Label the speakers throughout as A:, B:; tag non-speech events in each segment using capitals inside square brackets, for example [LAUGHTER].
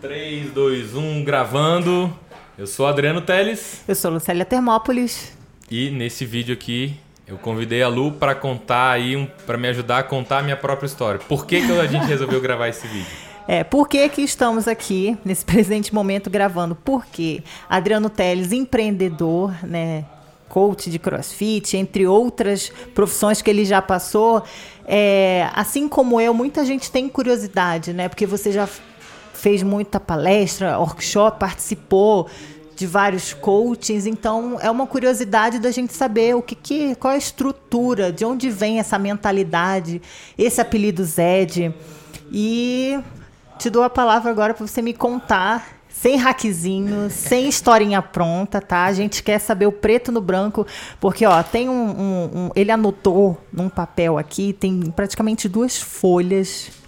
A: 3, 2, 1, gravando. Eu sou Adriano Teles.
B: Eu sou Lucélia Termópolis.
A: E nesse vídeo aqui eu convidei a Lu para contar aí, para me ajudar a contar a minha própria história. Por que, que a gente resolveu gravar esse vídeo? [LAUGHS]
B: É, por que, que estamos aqui nesse presente momento gravando? Porque Adriano Teles, empreendedor, né, coach de crossfit, entre outras profissões que ele já passou, é, assim como eu, muita gente tem curiosidade, né? Porque você já fez muita palestra, workshop, participou de vários coachings, então é uma curiosidade da gente saber o que, que qual é a estrutura, de onde vem essa mentalidade, esse apelido Zed. E te dou a palavra agora para você me contar sem hackzinho, sem historinha pronta, tá? A gente quer saber o preto no branco, porque ó, tem um, um, um, ele anotou num papel aqui, tem praticamente duas folhas.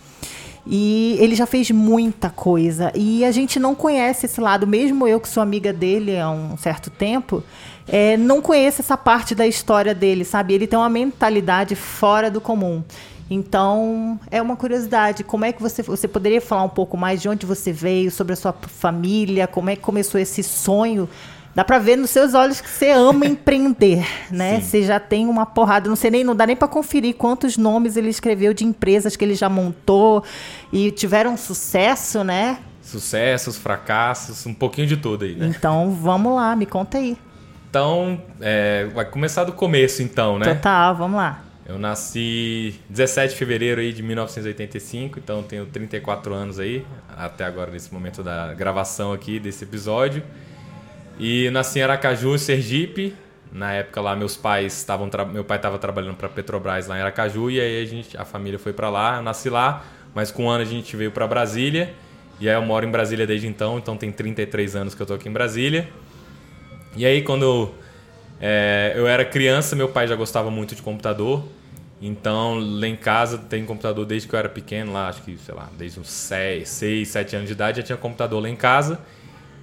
B: E ele já fez muita coisa. E a gente não conhece esse lado, mesmo eu que sou amiga dele há um certo tempo, é, não conheço essa parte da história dele, sabe? Ele tem uma mentalidade fora do comum. Então, é uma curiosidade. Como é que você. Você poderia falar um pouco mais de onde você veio, sobre a sua família, como é que começou esse sonho? Dá para ver nos seus olhos que você ama [LAUGHS] empreender, né? Sim. Você já tem uma porrada, não sei nem, não dá nem para conferir quantos nomes ele escreveu de empresas que ele já montou e tiveram sucesso, né?
A: Sucessos, fracassos, um pouquinho de tudo aí, né?
B: Então, vamos lá, me conta aí.
A: Então, é, vai começar do começo então, né?
B: Total, vamos lá.
A: Eu nasci 17 de fevereiro aí de 1985, então tenho 34 anos aí, até agora nesse momento da gravação aqui desse episódio. E nasci em Aracaju, Sergipe. Na época lá meus pais estavam meu pai estava trabalhando para Petrobras lá em Aracaju e aí a gente a família foi para lá, eu nasci lá, mas com um ano a gente veio para Brasília. E aí eu moro em Brasília desde então, então tem 33 anos que eu tô aqui em Brasília. E aí quando é, eu era criança, meu pai já gostava muito de computador. Então, lá em casa tem computador desde que eu era pequeno, lá acho que, sei lá, desde uns 6, 6 7 anos de idade já tinha computador lá em casa.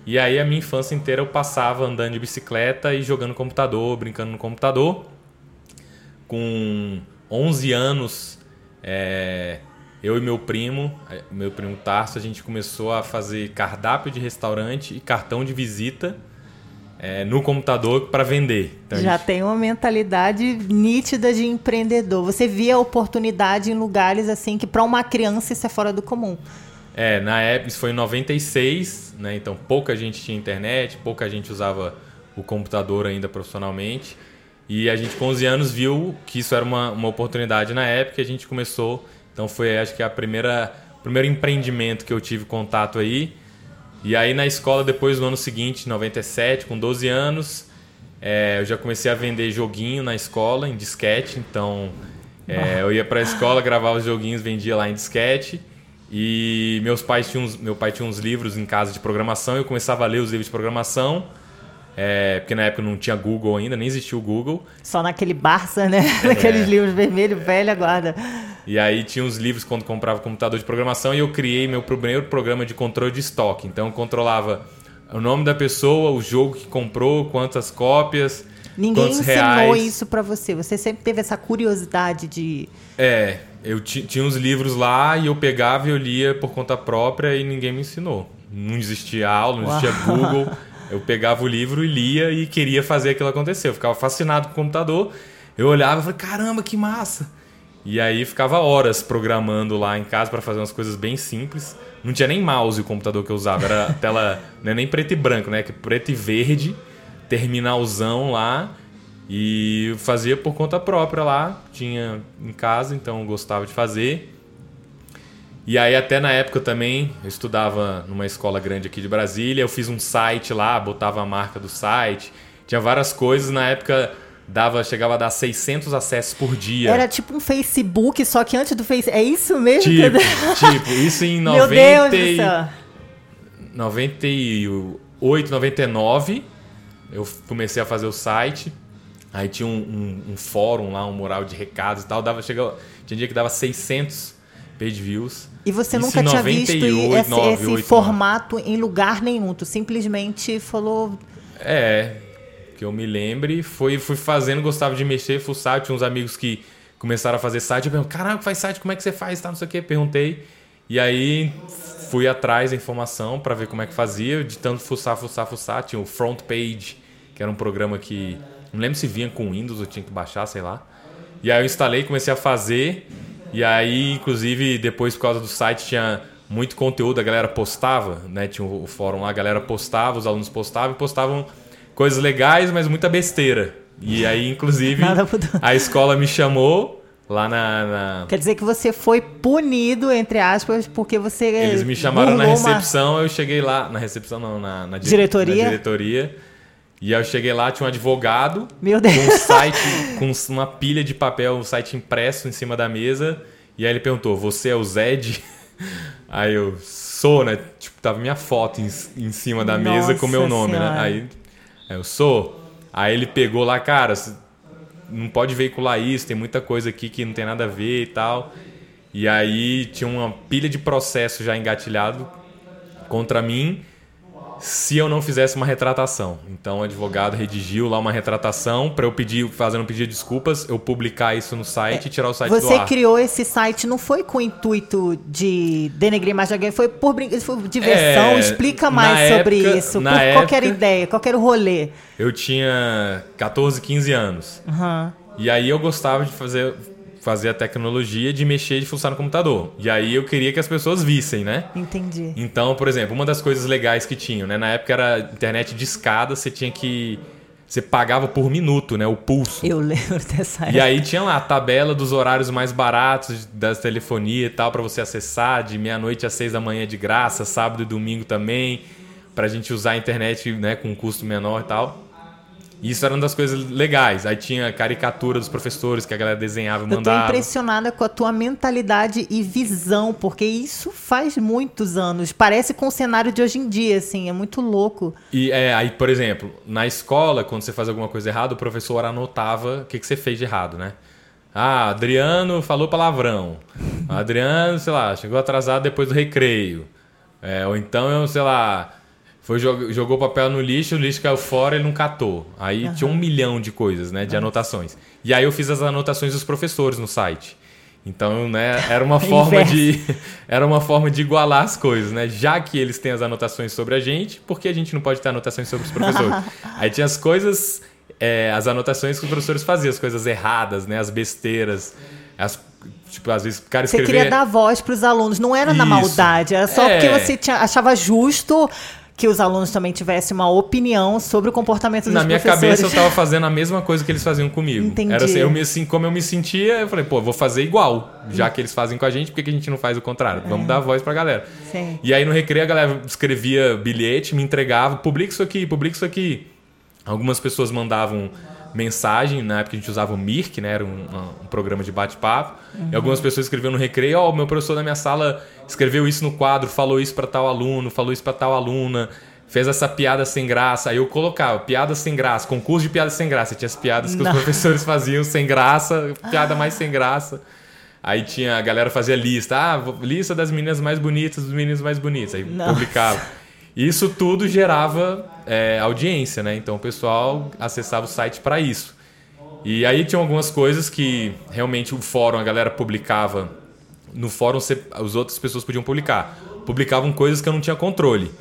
A: E aí a minha infância inteira eu passava andando de bicicleta e jogando computador, brincando no computador. Com 11 anos, é, eu e meu primo, meu primo Tarso, a gente começou a fazer cardápio de restaurante e cartão de visita é, no computador para vender.
B: Então, Já gente... tem uma mentalidade nítida de empreendedor. Você via oportunidade em lugares assim que para uma criança isso é fora do comum.
A: É, na época, isso foi em 96, né? Então pouca gente tinha internet, pouca gente usava o computador ainda profissionalmente. E a gente com 11 anos viu que isso era uma, uma oportunidade na época e a gente começou. Então foi acho que a primeira primeiro empreendimento que eu tive contato aí e aí na escola, depois do ano seguinte, 97, com 12 anos, é, eu já comecei a vender joguinho na escola, em disquete. Então é, eu ia para a escola, gravava os joguinhos, vendia lá em disquete. E meus pais tinham uns, meu pai tinha uns livros em casa de programação, eu começava a ler os livros de programação. É, porque na época não tinha Google ainda, nem existia o Google.
B: Só naquele Barça, né? [LAUGHS] É. Naqueles livros vermelho, velha guarda.
A: E aí tinha os livros quando comprava computador de programação e eu criei meu primeiro programa de controle de estoque. Então eu controlava o nome da pessoa, o jogo que comprou, quantas cópias,
B: Ninguém ensinou
A: reais.
B: isso para você. Você sempre teve essa curiosidade de.
A: É, eu tinha uns livros lá e eu pegava e eu lia por conta própria e ninguém me ensinou. Não existia aula, não existia Uau. Google. [LAUGHS] Eu pegava o livro e lia e queria fazer aquilo acontecer. Eu ficava fascinado com o computador. Eu olhava e falei, caramba, que massa! E aí ficava horas programando lá em casa para fazer umas coisas bem simples. Não tinha nem mouse o computador que eu usava, era tela [LAUGHS] não é nem preto e branco, né? Que preto e verde, terminalzão lá. E fazia por conta própria lá, tinha em casa, então gostava de fazer. E aí até na época também, eu estudava numa escola grande aqui de Brasília, eu fiz um site lá, botava a marca do site, tinha várias coisas, na época dava, chegava a dar 600 acessos por dia.
B: Era tipo um Facebook, só que antes do Facebook, é isso mesmo?
A: Tipo, [LAUGHS] tipo isso em 90 Meu Deus do céu. 98, 99, eu comecei a fazer o site, aí tinha um, um, um fórum lá, um mural de recados e tal, dava, chegava, tinha dia que dava 600 page views.
B: E você nunca tinha 98, visto esse, 9, esse 8, formato 9. em lugar nenhum. Tu simplesmente falou.
A: É, que eu me lembre. Foi, fui fazendo, gostava de mexer, fuçar. Tinha uns amigos que começaram a fazer site. Eu perguntei, caramba, faz site, como é que você faz? Tá, não sei o quê. Perguntei. E aí fui atrás da informação para ver como é que fazia, de tanto fuçar, fuçar, fuçar. Tinha o Front Page, que era um programa que. Não lembro se vinha com Windows, eu tinha que baixar, sei lá. E aí eu instalei, comecei a fazer. E aí, inclusive, depois por causa do site tinha muito conteúdo, a galera postava, né? Tinha o fórum lá, a galera postava, os alunos postavam e postavam coisas legais, mas muita besteira. E aí, inclusive, [LAUGHS] a escola me chamou lá na, na,
B: Quer dizer que você foi punido, entre aspas, porque você.
A: Eles me chamaram na recepção, uma... eu cheguei lá. Na recepção, não, na, na
B: diretoria.
A: Na diretoria. E aí eu cheguei lá, tinha um advogado
B: Meu Deus.
A: com um site, com uma pilha de papel, um site impresso em cima da mesa. E aí ele perguntou: Você é o Zed? [LAUGHS] Aí eu sou, né? Tipo, tava minha foto em, em cima da Nossa mesa com meu nome, né? senhora. né? Aí, aí eu sou. Aí ele pegou lá, cara, não pode veicular isso, tem muita coisa aqui que não tem nada a ver e tal. E aí tinha uma pilha de processo já engatilhado contra mim se eu não fizesse uma retratação. Então o advogado redigiu lá uma retratação para eu pedir, fazendo de desculpas, eu publicar isso no site é, e tirar o site
B: Você
A: do ar.
B: Você criou esse site não foi com o intuito de denegrir mais alguém, foi por foi diversão. É, Explica mais sobre época, isso, por época, qualquer ideia, qualquer rolê.
A: Eu tinha 14, 15 anos.
B: Uhum.
A: E aí eu gostava de fazer fazer a tecnologia de mexer de funcionar no computador. E aí eu queria que as pessoas vissem, né?
B: Entendi.
A: Então, por exemplo, uma das coisas legais que tinham, né? Na época era internet de escada, você tinha que você pagava por minuto, né? O pulso.
B: Eu lembro [LAUGHS] dessa época.
A: E aí tinha lá a tabela dos horários mais baratos das telefonia e tal para você acessar de meia-noite às seis da manhã de graça, sábado e domingo também, para a gente usar a internet, né, com um custo menor e tal. Isso era uma das coisas legais. Aí tinha caricatura dos professores que a galera desenhava e mandava.
B: Eu tô impressionada com a tua mentalidade e visão, porque isso faz muitos anos. Parece com o cenário de hoje em dia, assim, é muito louco.
A: E é, aí, por exemplo, na escola, quando você faz alguma coisa errada, o professor anotava o que, que você fez de errado, né? Ah, Adriano falou palavrão. [LAUGHS] Adriano, sei lá, chegou atrasado depois do recreio. É, ou então, eu, sei lá, foi jogou papel no lixo, o lixo caiu fora, ele não catou. Aí uhum. tinha um milhão de coisas, né, de anotações. E aí eu fiz as anotações dos professores no site. Então, né, era uma [LAUGHS] forma de [LAUGHS] era uma forma de igualar as coisas, né? Já que eles têm as anotações sobre a gente, por que a gente não pode ter anotações sobre os professores? [LAUGHS] aí tinha as coisas, é, as anotações que os professores faziam, as coisas erradas, né, as besteiras, as Tipo, às vezes o cara escrevia...
B: Você queria dar voz para os alunos, não era Isso. na maldade, era só é. porque você tinha, achava justo que os alunos também tivessem uma opinião sobre o comportamento dos
A: Na minha cabeça eu estava fazendo a mesma coisa que eles faziam comigo.
B: Entendi.
A: Era assim, eu me, assim, como eu me sentia, eu falei, pô, vou fazer igual. Já que eles fazem com a gente, por que, que a gente não faz o contrário? Vamos é. dar voz pra galera.
B: Sim.
A: E aí no recreio a galera escrevia bilhete, me entregava, publica isso aqui, publica isso aqui. Algumas pessoas mandavam mensagem, na época a gente usava o Mirk, né? Era um, um programa de bate-papo. Uhum. E algumas pessoas escreviam no recreio, ó, oh, o meu professor da minha sala escreveu isso no quadro, falou isso para tal aluno, falou isso para tal aluna, fez essa piada sem graça. Aí eu colocava piada sem graça, concurso de piada sem graça. Tinha as piadas que Não. os professores faziam sem graça, [LAUGHS] piada mais sem graça. Aí tinha a galera fazia lista, ah, lista das meninas mais bonitas, dos meninos mais bonitos. Aí publicava. Isso tudo gerava é, audiência, né? Então o pessoal acessava o site para isso. E aí tinha algumas coisas que realmente o fórum, a galera publicava. No fórum, as outras pessoas podiam publicar. Publicavam coisas que eu não tinha controle.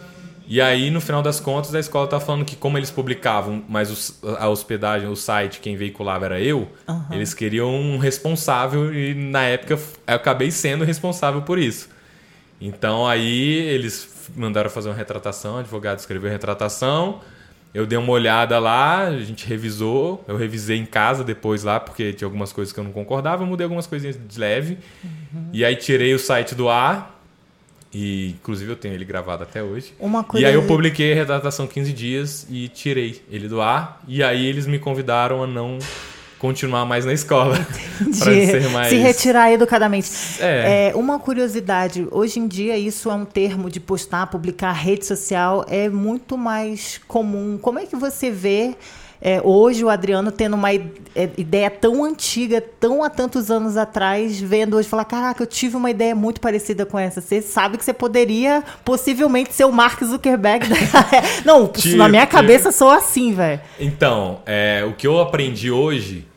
A: E aí, no final das contas, a escola tá falando que, como eles publicavam, mas a hospedagem, o site, quem veiculava era eu, uhum. eles queriam um responsável e, na época, eu acabei sendo responsável por isso. Então, aí, eles mandaram fazer uma retratação, o advogado escreveu a retratação, eu dei uma olhada lá, a gente revisou, eu revisei em casa depois lá, porque tinha algumas coisas que eu não concordava, eu mudei algumas coisinhas de leve, uhum. e aí tirei o site do ar, e inclusive eu tenho ele gravado até hoje.
B: Uma coisa
A: e aí eu publiquei a retratação 15 dias e tirei ele do ar, e aí eles me convidaram a não continuar mais na escola. [LAUGHS] para ser mais...
B: Se retirar educadamente. É. é. Uma curiosidade, hoje em dia isso é um termo de postar, publicar, rede social, é muito mais comum. Como é que você vê é, hoje o Adriano tendo uma é, ideia tão antiga, tão há tantos anos atrás, vendo hoje falar: caraca, eu tive uma ideia muito parecida com essa. Você sabe que você poderia possivelmente ser o Mark Zuckerberg. Da... [LAUGHS] Não, tipo, na minha cabeça sou assim, velho.
A: Então, é, o que eu aprendi hoje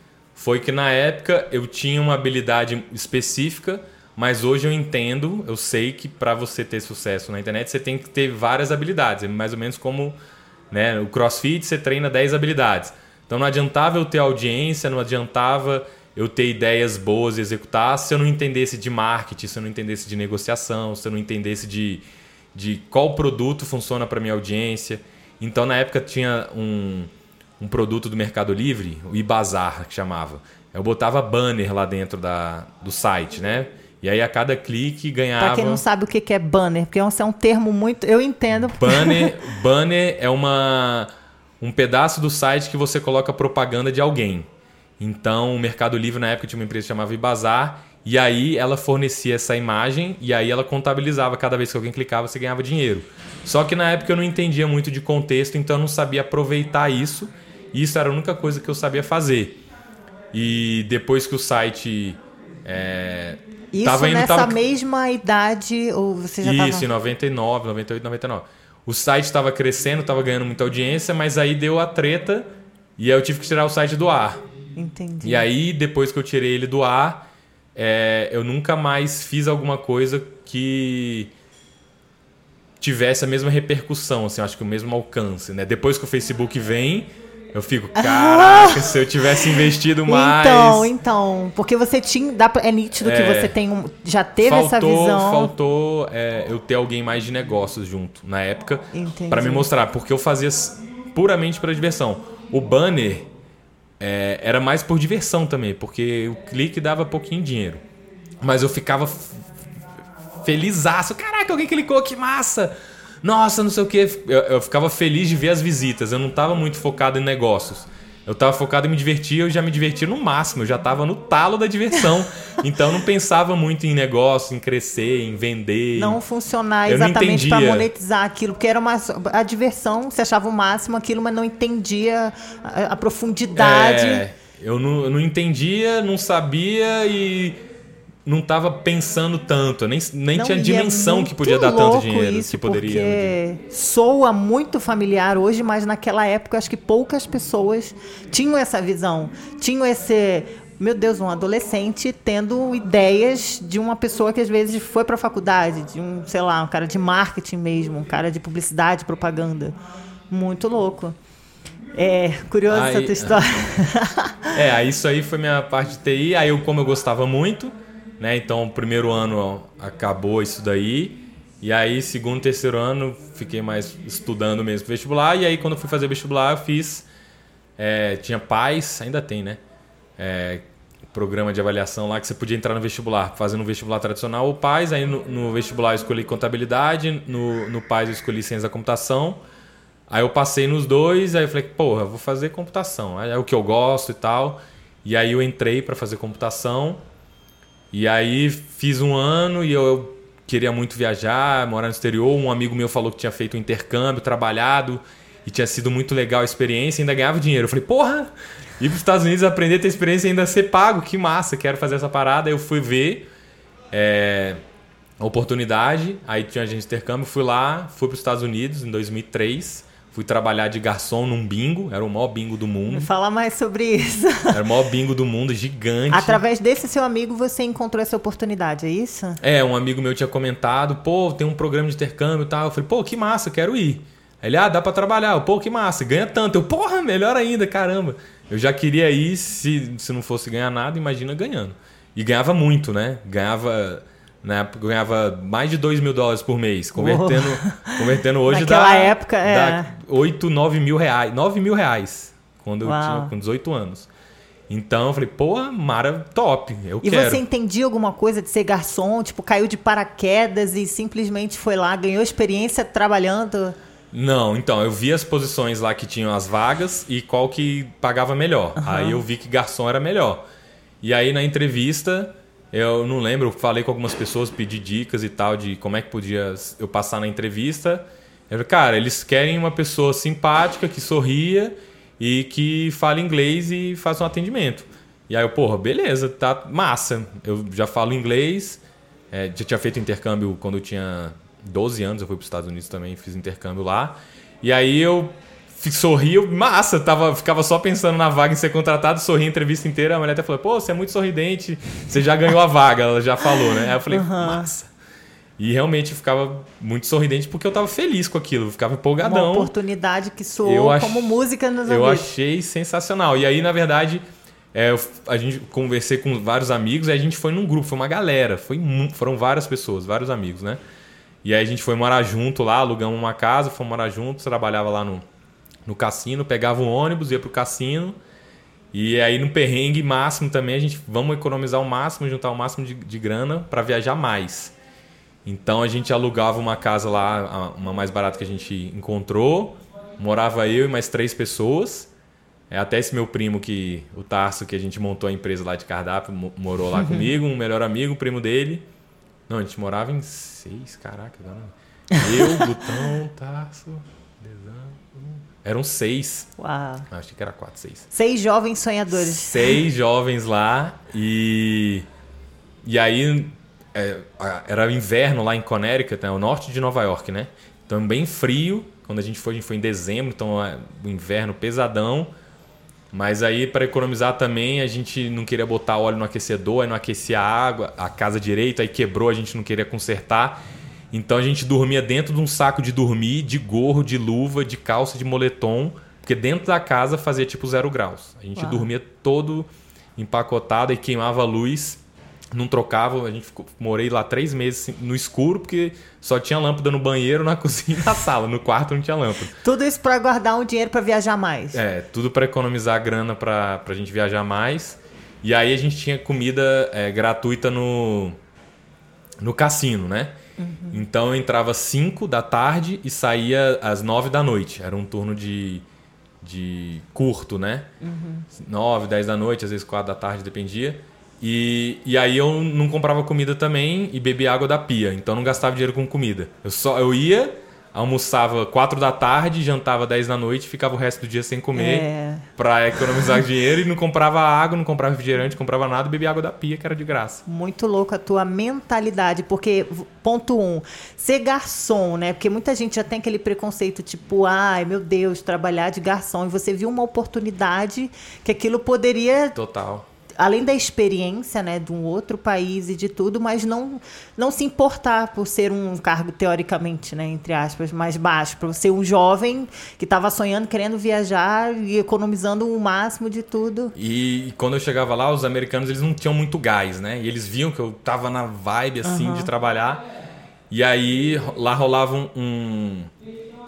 A: foi que na época eu tinha uma habilidade específica, Mas hoje eu entendo, eu sei que para você ter sucesso na internet, você tem que ter várias habilidades. É mais ou menos como né, o CrossFit, você treina 10 habilidades. Então não adiantava eu ter audiência, não adiantava eu ter ideias boas e executar se eu não entendesse de marketing, se eu não entendesse de negociação, se eu não entendesse de, de qual produto funciona para minha audiência. Então na época tinha um, um produto do Mercado Livre, o Ibazar, que chamava. Eu botava banner lá dentro da, do site, né? E aí a cada clique ganhava.
B: Para quem não sabe o que é banner, porque é um termo muito. Eu entendo.
A: Banner, [LAUGHS] banner é uma um pedaço do site que você coloca propaganda de alguém. Então, o Mercado Livre na época tinha uma empresa que chamava Ibazar, e aí ela fornecia essa imagem e aí ela contabilizava cada vez que alguém clicava, você ganhava dinheiro. Só que na época eu não entendia muito de contexto, então eu não sabia aproveitar isso, e isso era a única coisa que eu sabia fazer. E depois que o site é,
B: isso tava indo, nessa tava... mesma idade, ou você já
A: Isso, tava... em 99, 98, 99. O site estava crescendo, estava ganhando muita audiência, mas aí deu a treta e aí eu tive que tirar o site do ar.
B: Entendi.
A: E aí, depois que eu tirei ele do ar, é, eu nunca mais fiz alguma coisa que tivesse a mesma repercussão, assim, acho que o mesmo alcance, né? Depois que o Facebook vem, eu fico, caraca, se eu tivesse investido [LAUGHS] mais.
B: Então, então, porque você tinha, dá, é nítido é, que você tem um, já teve
A: faltou,
B: essa visão.
A: Faltou é, eu ter alguém mais de negócios junto na época para me mostrar, porque eu fazia puramente para diversão. O banner é, era mais por diversão também, porque o clique dava pouquinho dinheiro. Mas eu ficava felizaço. Caraca, alguém clicou, que massa! Nossa, não sei o que. Eu, eu, ficava feliz de ver as visitas. Eu não estava muito focado em negócios. Eu estava focado em me divertir, eu já me divertia no máximo, eu já estava no talo da diversão. [LAUGHS] então eu não pensava muito em negócio, em crescer, em vender.
B: Não funcionar exatamente para monetizar aquilo, porque era uma a diversão, você achava o máximo aquilo, mas não entendia a, a profundidade. É,
A: eu não, eu não entendia, não sabia e não estava pensando tanto, nem, nem não, tinha dimensão é que podia dar tanto dinheiro
B: isso,
A: que poderia.
B: Porque soa muito familiar hoje, mas naquela época acho que poucas pessoas tinham essa visão, tinham esse meu Deus, um adolescente tendo ideias de uma pessoa que às vezes foi para a faculdade, de um, sei lá, um cara de marketing mesmo, um cara de publicidade, propaganda. Muito louco. É, curioso aí, essa tua história. [LAUGHS]
A: É, isso aí foi minha parte de TI. Aí eu, como eu gostava muito, né? Então, o primeiro ano acabou isso daí. E aí, segundo, terceiro ano, fiquei mais estudando mesmo vestibular. E aí, quando eu fui fazer vestibular, eu fiz. É, tinha pais, ainda tem, né? É, programa de avaliação lá que você podia entrar no vestibular, fazendo um vestibular tradicional ou pais. Aí no, no, vestibular eu escolhi contabilidade, no, no pais eu escolhi ciência da computação. Aí eu passei nos dois, aí eu falei, porra, vou fazer computação. Aí é o que eu gosto e tal. E aí eu entrei para fazer computação. E aí fiz um ano e eu queria muito viajar, morar no exterior. Um amigo meu falou que tinha feito um intercâmbio, trabalhado e tinha sido muito legal a experiência, ainda ganhava dinheiro. Eu falei, porra, ir para os Estados Unidos aprender a ter experiência e ainda ser pago, que massa, quero fazer essa parada. Eu fui ver é, a oportunidade, aí tinha agente de intercâmbio, fui lá, fui para os Estados Unidos em 2003. Fui trabalhar de garçom num bingo, era o maior bingo do mundo.
B: Fala mais sobre isso.
A: Era o maior bingo do mundo, gigante.
B: Através desse seu amigo você encontrou essa oportunidade, é isso?
A: É, um amigo meu tinha comentado, pô, tem um programa de intercâmbio e tal. Eu falei, pô, que massa, quero ir. Ele, ah, dá pra trabalhar. pô, que massa, ganha tanto. Eu, porra, melhor ainda, caramba. Eu já queria ir, se, se não fosse ganhar nada, imagina ganhando. E ganhava muito, né? Ganhava na época eu ganhava mais de 2 mil dólares por mês. Convertendo, convertendo hoje
B: Naquela dá, época, é.
A: dá 8, 9 mil reais. 9 mil reais. Quando Uau. eu tinha com 18 anos. Então eu falei, pô, Mara, top, eu
B: e
A: quero.
B: E você entendia alguma coisa de ser garçom? Tipo, caiu de paraquedas e simplesmente foi lá, ganhou experiência trabalhando?
A: Não, então, eu vi as posições lá que tinham as vagas e qual que pagava melhor. Uhum. Aí eu vi que garçom era melhor. E aí na entrevista eu não lembro, falei com algumas pessoas, pedi dicas e tal de como é que podia eu passar na entrevista. Cara, eles querem uma pessoa simpática, que sorria e que fale inglês e faça um atendimento. E aí eu, porra, beleza, tá massa. Eu já falo inglês, é, já tinha feito intercâmbio quando eu tinha 12 anos, eu fui para os Estados Unidos também, fiz intercâmbio lá. E aí eu sorria, massa, tava, ficava só pensando na vaga em ser contratado, sorria a entrevista inteira. A mulher até falou: pô, você é muito sorridente, você já ganhou a vaga, ela já falou, né? Aí eu falei: uhum. massa. E realmente ficava muito sorridente porque eu tava feliz com aquilo, ficava empolgadão.
B: Uma oportunidade que soou ach... como música nos
A: Eu achei sensacional. E aí, na verdade, é, a gente conversei com vários amigos, e a gente foi num grupo, foi uma galera, foi, foram várias pessoas, vários amigos, né? E aí a gente foi morar junto lá, alugamos uma casa, fomos morar junto, trabalhava lá no, no cassino, pegava o ônibus, ia pro cassino. E aí no perrengue máximo também, a gente vamos economizar o máximo, juntar o máximo de, de grana para viajar mais. Então a gente alugava uma casa lá, uma mais barata que a gente encontrou. Morava eu e mais três pessoas. É até esse meu primo que o Tarso que a gente montou a empresa lá de cardápio morou lá [LAUGHS] comigo, um melhor amigo, um primo dele. Não, a gente morava em seis, caraca, Eu, [LAUGHS] Butão, Tarso, Eram seis.
B: Uau.
A: Acho que era quatro, seis.
B: Seis jovens sonhadores.
A: Seis jovens lá e e aí é, era inverno lá em Connecticut, né, o norte de Nova York, né? Então bem frio. Quando a gente foi, a gente foi em dezembro, então é, o inverno pesadão. Mas aí para economizar também, a gente não queria botar óleo no aquecedor, aí não aquecia a água, a casa direito, aí quebrou, a gente não queria consertar. Então a gente dormia dentro de um saco de dormir, de gorro, de luva, de calça, de moletom, porque dentro da casa fazia tipo zero graus. A gente Uau. dormia todo empacotado e queimava a luz não trocava, a gente ficou, morei lá três meses no escuro, porque só tinha lâmpada no banheiro, na [LAUGHS] cozinha e na sala. No quarto não tinha lâmpada.
B: Tudo isso para guardar um dinheiro para viajar mais.
A: É, tudo para economizar grana para a gente viajar mais. E aí a gente tinha comida é, gratuita no, no cassino, né? Uhum. Então eu entrava às 5 da tarde e saía às 9 da noite. Era um turno de, de curto, né? Uhum. 9, 10 da noite, às vezes 4 da tarde, dependia. E, e aí eu não comprava comida também e bebia água da pia, então não gastava dinheiro com comida. Eu só eu ia, almoçava 4 da tarde, jantava 10 da noite, ficava o resto do dia sem comer é. para economizar [LAUGHS] dinheiro e não comprava água, não comprava refrigerante, não comprava nada, bebia água da pia, que era de graça.
B: Muito louco a tua mentalidade, porque ponto um, ser garçom, né? Porque muita gente já tem aquele preconceito tipo, ai, meu Deus, trabalhar de garçom e você viu uma oportunidade que aquilo poderia
A: Total
B: além da experiência, né, de um outro país e de tudo, mas não não se importar por ser um cargo teoricamente, né, entre aspas, mais baixo, para ser um jovem que estava sonhando, querendo viajar e economizando o máximo de tudo.
A: E, e, quando eu chegava lá, os americanos eles não tinham muito gás, né? E eles viam que eu tava na vibe assim uhum. de trabalhar. E aí lá rolava um, um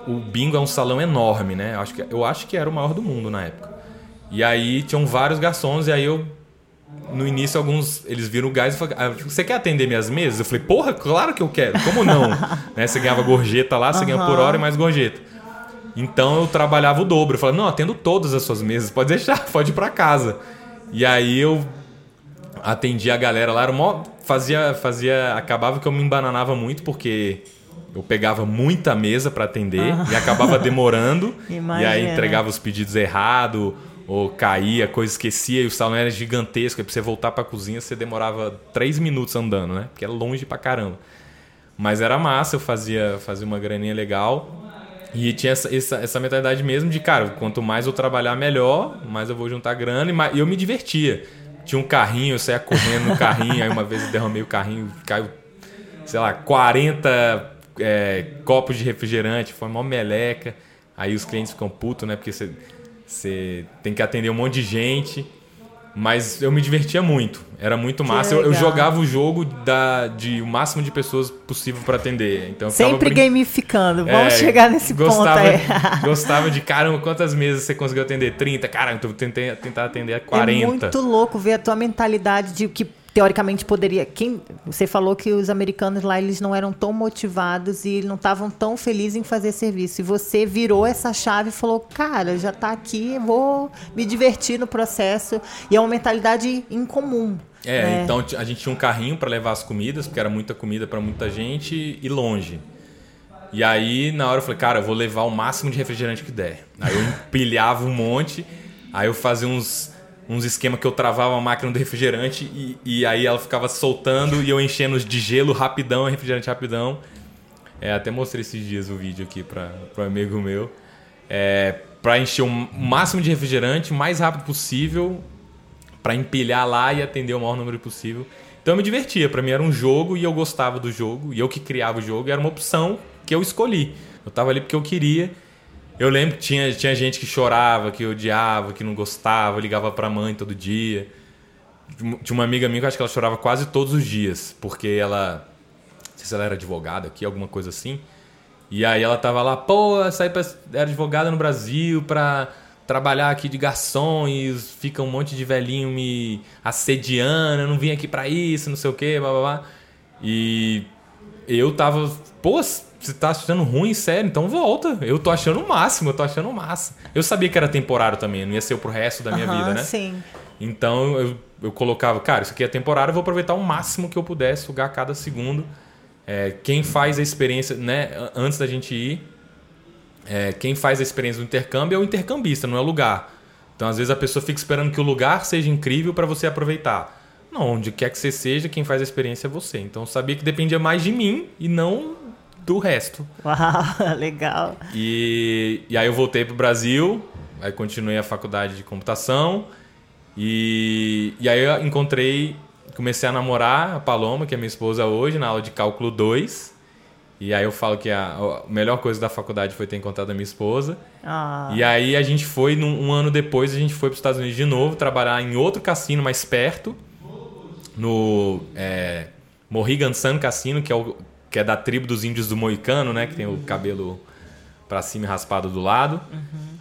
A: o bingo é um salão enorme, né? Eu acho que eu acho que era o maior do mundo na época. E aí tinham vários garçons e aí eu no início, alguns eles viram o gás e falaram: ah, Você quer atender minhas mesas? Eu falei: Porra, claro que eu quero. Como não? [LAUGHS] né? Você ganhava gorjeta lá, você uhum. ganha por hora e mais gorjeta. Então eu trabalhava o dobro. Eu falei: Não, atendo todas as suas mesas, pode deixar, [LAUGHS] pode ir para casa. E aí eu atendia a galera lá, era mó, fazia, fazia. Acabava que eu me embananava muito porque eu pegava muita mesa para atender uhum. e acabava demorando. Imagina. [LAUGHS] E aí entregava os pedidos errado ou caía, coisa esquecia e o salão era gigantesco. Aí pra você voltar pra cozinha você demorava três minutos andando, né? Porque é longe pra caramba. Mas era massa, eu fazia, fazia uma graninha legal. E tinha essa, essa, essa mentalidade mesmo de, cara, quanto mais eu trabalhar, melhor, mais eu vou juntar grana. E, mais, e eu me divertia. Tinha um carrinho, eu saía correndo no carrinho, aí uma vez eu derramei o carrinho, caiu, sei lá, 40 é, copos de refrigerante, foi uma meleca. Aí os clientes ficam putos, né? Porque você você tem que atender um monte de gente. Mas eu me divertia muito. Era muito massa. Eu, eu, jogava o jogo da, de o máximo de pessoas possível para atender. Então,
B: Sempre brin... gamificando. Vamos é, chegar nesse
A: gostava,
B: ponto aí.
A: gostava de, caramba, quantas mesas você conseguiu atender? 30? Caramba, eu tentei tentar atender 40. É
B: muito louco ver a tua mentalidade de que teoricamente poderia. Quem você falou que os americanos lá eles não eram tão motivados e não estavam tão felizes em fazer serviço. E você virou essa chave e falou: "Cara, já está aqui, vou me divertir no processo". E é uma mentalidade incomum.
A: É, né? então a gente tinha um carrinho para levar as comidas, porque era muita comida para muita gente e longe. E aí, na hora eu falei, cara, eu vou levar o máximo de refrigerante que der. Aí eu empilhava um monte, aí eu fazia uns uns esquemas que eu travava a máquina do refrigerante e, e aí ela ficava soltando e eu enchendo de gelo rapidão, refrigerante rapidão. É, até mostrei esses dias o vídeo aqui para um amigo meu. é, para encher o máximo de refrigerante o mais rápido possível, para empilhar lá e atender o maior número possível. Então eu me divertia, para mim era um jogo e eu gostava do jogo, e eu que criava o jogo, era uma opção que eu escolhi. Eu tava ali porque eu queria. Eu lembro que tinha, tinha gente que chorava, que odiava, que não gostava, ligava pra mãe todo dia. Tinha uma amiga minha que acho que ela chorava quase todos os dias, porque ela. Não sei se ela era advogada aqui, alguma coisa assim. E aí ela tava lá, pô, saí pra, era advogada no Brasil pra trabalhar aqui de garçom e fica um monte de velhinho me assediando, eu não vim aqui para isso, não sei o que, blá blá blá. E eu tava, pô, você tá achando ruim, sério, então volta. Eu tô achando o máximo, eu tô achando massa. Eu sabia que era temporário também, não ia ser pro resto da minha
B: Aham,
A: vida, né?
B: Sim.
A: Então eu, eu colocava, cara, isso aqui é temporário, eu vou aproveitar o máximo que eu puder, sugar cada segundo. É, quem faz a experiência, né, antes da gente ir, é, quem faz a experiência do intercâmbio é o intercambista, não é o lugar. Então, às vezes, a pessoa fica esperando que o lugar seja incrível para você aproveitar. Não, onde quer que você seja, quem faz a experiência é você. Então, eu sabia que dependia mais de mim e não do resto.
B: Uau, [LAUGHS] legal.
A: E, e aí eu voltei pro Brasil, aí continuei a faculdade de computação e, e aí eu encontrei, comecei a namorar a Paloma, que é minha esposa hoje, na aula de cálculo 2. E aí eu falo que a, a melhor coisa da faculdade foi ter encontrado a minha esposa.
B: Ah,
A: E aí a gente foi, num, um ano depois, a gente foi para os Estados Unidos de novo, trabalhar em outro cassino mais perto, no é, Mohegan Sun Cassino, que é, o, que é da tribo dos índios do Moicano, né? Que tem o cabelo para cima e raspado do lado.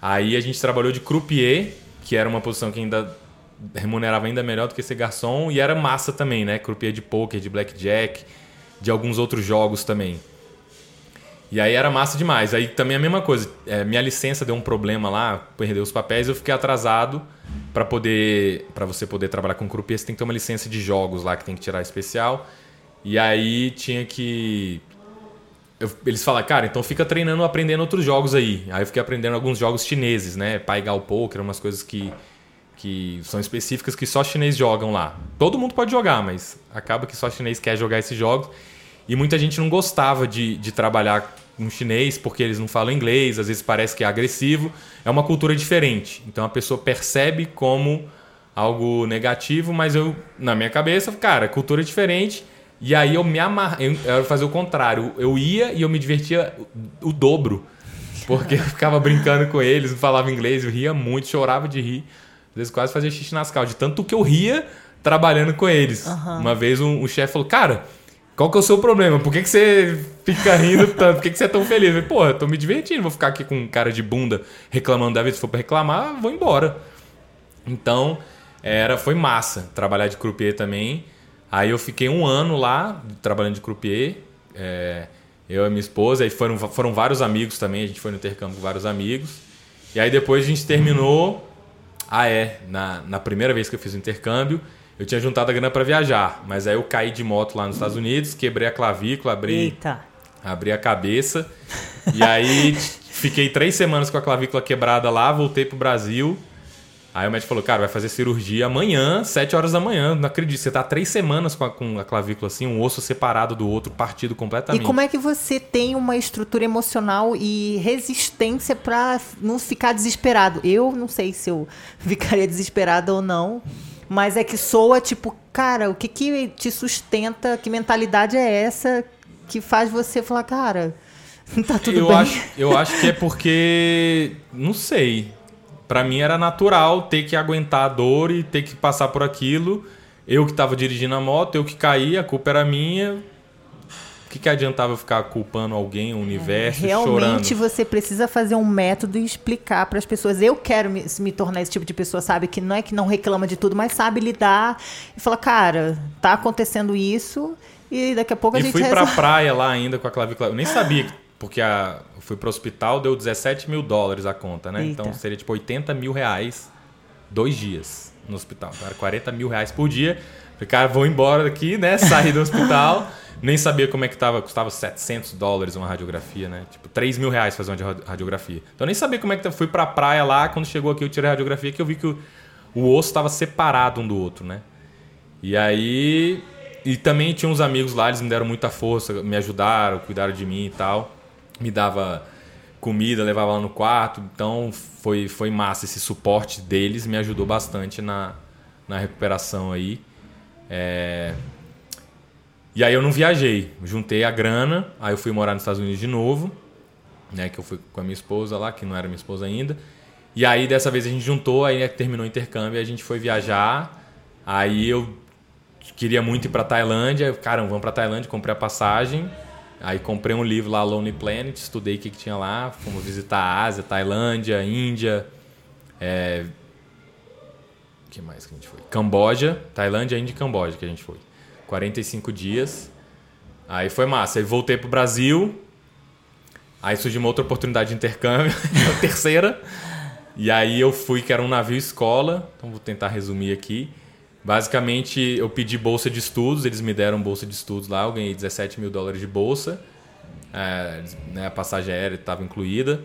A: Aí a gente trabalhou de croupier, que era uma posição que ainda remunerava ainda melhor do que ser garçom, e era massa também, né? Croupier de poker, de blackjack, de alguns outros jogos também. E aí era massa demais. Aí também a mesma coisa. é, minha licença deu um problema lá, perdeu os papéis, eu fiquei atrasado para poder, para você poder trabalhar com croupier, você tem que ter uma licença de jogos lá que tem que tirar especial. E aí tinha que eu- eles falaram, cara, então fica treinando, aprendendo outros jogos aí. Aí eu fiquei aprendendo alguns jogos chineses, né? Pai Gal Poker, umas coisas que, que são específicas que só chinês jogam lá. Todo mundo pode jogar, mas acaba que só chinês quer jogar esses jogos. E muita gente não gostava de, de trabalhar com chinês porque eles não falam inglês, às vezes parece que é agressivo. É uma cultura diferente. Então a pessoa percebe como algo negativo, mas eu, na minha cabeça, cara, cultura diferente. E aí eu me amarrei, eu fazer o contrário. Eu ia e eu me divertia o, o dobro. Porque eu ficava brincando com eles, não falava inglês, eu ria muito, chorava de rir. Às vezes quase fazia xixi nas calças, de tanto que eu ria trabalhando com eles. Uma vez um, um chefe falou, cara, qual que é o seu problema? Por que, que você fica rindo tanto? Por que, que você é tão feliz? Eu falei, Pô, eu tô me divertindo, vou ficar aqui com cara de bunda reclamando da vida. Se for pra reclamar, vou embora. Então, era, foi massa trabalhar de croupier também. Aí eu fiquei um ano lá trabalhando de croupier. é, eu e minha esposa, aí foram, foram vários amigos também, a gente foi no intercâmbio com vários amigos. E aí depois a gente terminou. Ah, é, na, na primeira vez que eu fiz o intercâmbio, eu tinha juntado a grana para viajar, mas aí eu caí de moto lá nos Estados Unidos, quebrei a clavícula, abri,
B: Eita.
A: abri a cabeça. E aí [LAUGHS] fiquei três semanas com a clavícula quebrada lá, voltei pro Brasil. Aí o médico falou, cara, vai fazer cirurgia amanhã, sete horas da manhã. Não acredito, você tá três semanas com a, com a clavícula assim, um osso separado do outro, partido
B: E
A: completamente.
B: como é que você tem uma estrutura emocional e resistência pra não ficar desesperado? Eu não sei se eu [LAUGHS] ficaria desesperada ou não, mas é que soa tipo, cara, o que que te sustenta? Que mentalidade é essa que faz você falar, cara, [LAUGHS] tá tudo
A: eu
B: bem?
A: Acho, eu acho que é porque. Não sei. Pra mim era natural ter que aguentar a dor e ter que passar por aquilo. Eu que tava dirigindo a moto, eu que caí, a culpa era minha. O que, que adiantava eu ficar culpando alguém, o universo,
B: Realmente
A: chorando?
B: você precisa fazer um método e explicar para as pessoas. Eu quero me, me tornar esse tipo de pessoa, sabe? Que não é que não reclama de tudo, mas sabe lidar e fala, cara, tá acontecendo isso e daqui a pouco a
A: E
B: gente
A: fui pra
B: resolve. [LAUGHS]
A: praia lá ainda com a clavícula. Eu nem sabia, porque a, eu fui pro hospital, deu 17 mil dólares a conta, né?
B: Eita.
A: Então seria tipo 80 mil reais dois dias no hospital. Então, era 40 mil reais por dia. Falei, cara, vou embora daqui, né? Saí do hospital. [LAUGHS] Nem sabia como é que tava. Custava 700 dólares uma radiografia, né? Tipo, 3 mil reais fazer uma radiografia. Então eu nem sabia como é que tava. Fui pra praia lá. Quando chegou aqui, eu tirei a radiografia que eu vi que o, o osso estava separado um do outro, né? E aí. E também tinha uns amigos lá, eles me deram muita força, me ajudaram, cuidaram de mim e tal. Me dava comida, levava lá no quarto. Então foi, foi massa. Esse suporte deles me ajudou bastante na, na recuperação aí. É... E aí eu não viajei. Juntei a grana, aí eu fui morar nos Estados Unidos de novo, né? Que eu fui com a minha esposa lá, que não era minha esposa ainda. E aí dessa vez a gente juntou, aí terminou o intercâmbio, a gente foi viajar. Aí eu queria muito ir para Tailândia. Caramba, vamos para Tailândia, comprei a passagem. Aí comprei um livro lá, Lonely Planet, estudei o que, que tinha lá. Fomos visitar a Ásia, Tailândia, Índia. É... Que mais que a gente foi? Camboja, Tailândia, Índia e Camboja que a gente foi. 45 dias. Aí foi massa. Aí voltei pro Brasil. Aí surgiu uma outra oportunidade de intercâmbio, [LAUGHS] a terceira. E aí eu fui, que era um navio escola. Então vou tentar resumir aqui. Basicamente, eu pedi bolsa de estudos, eles me deram bolsa de estudos lá, eu ganhei 17 mil dólares de bolsa. É, né, a passagem aérea estava incluída.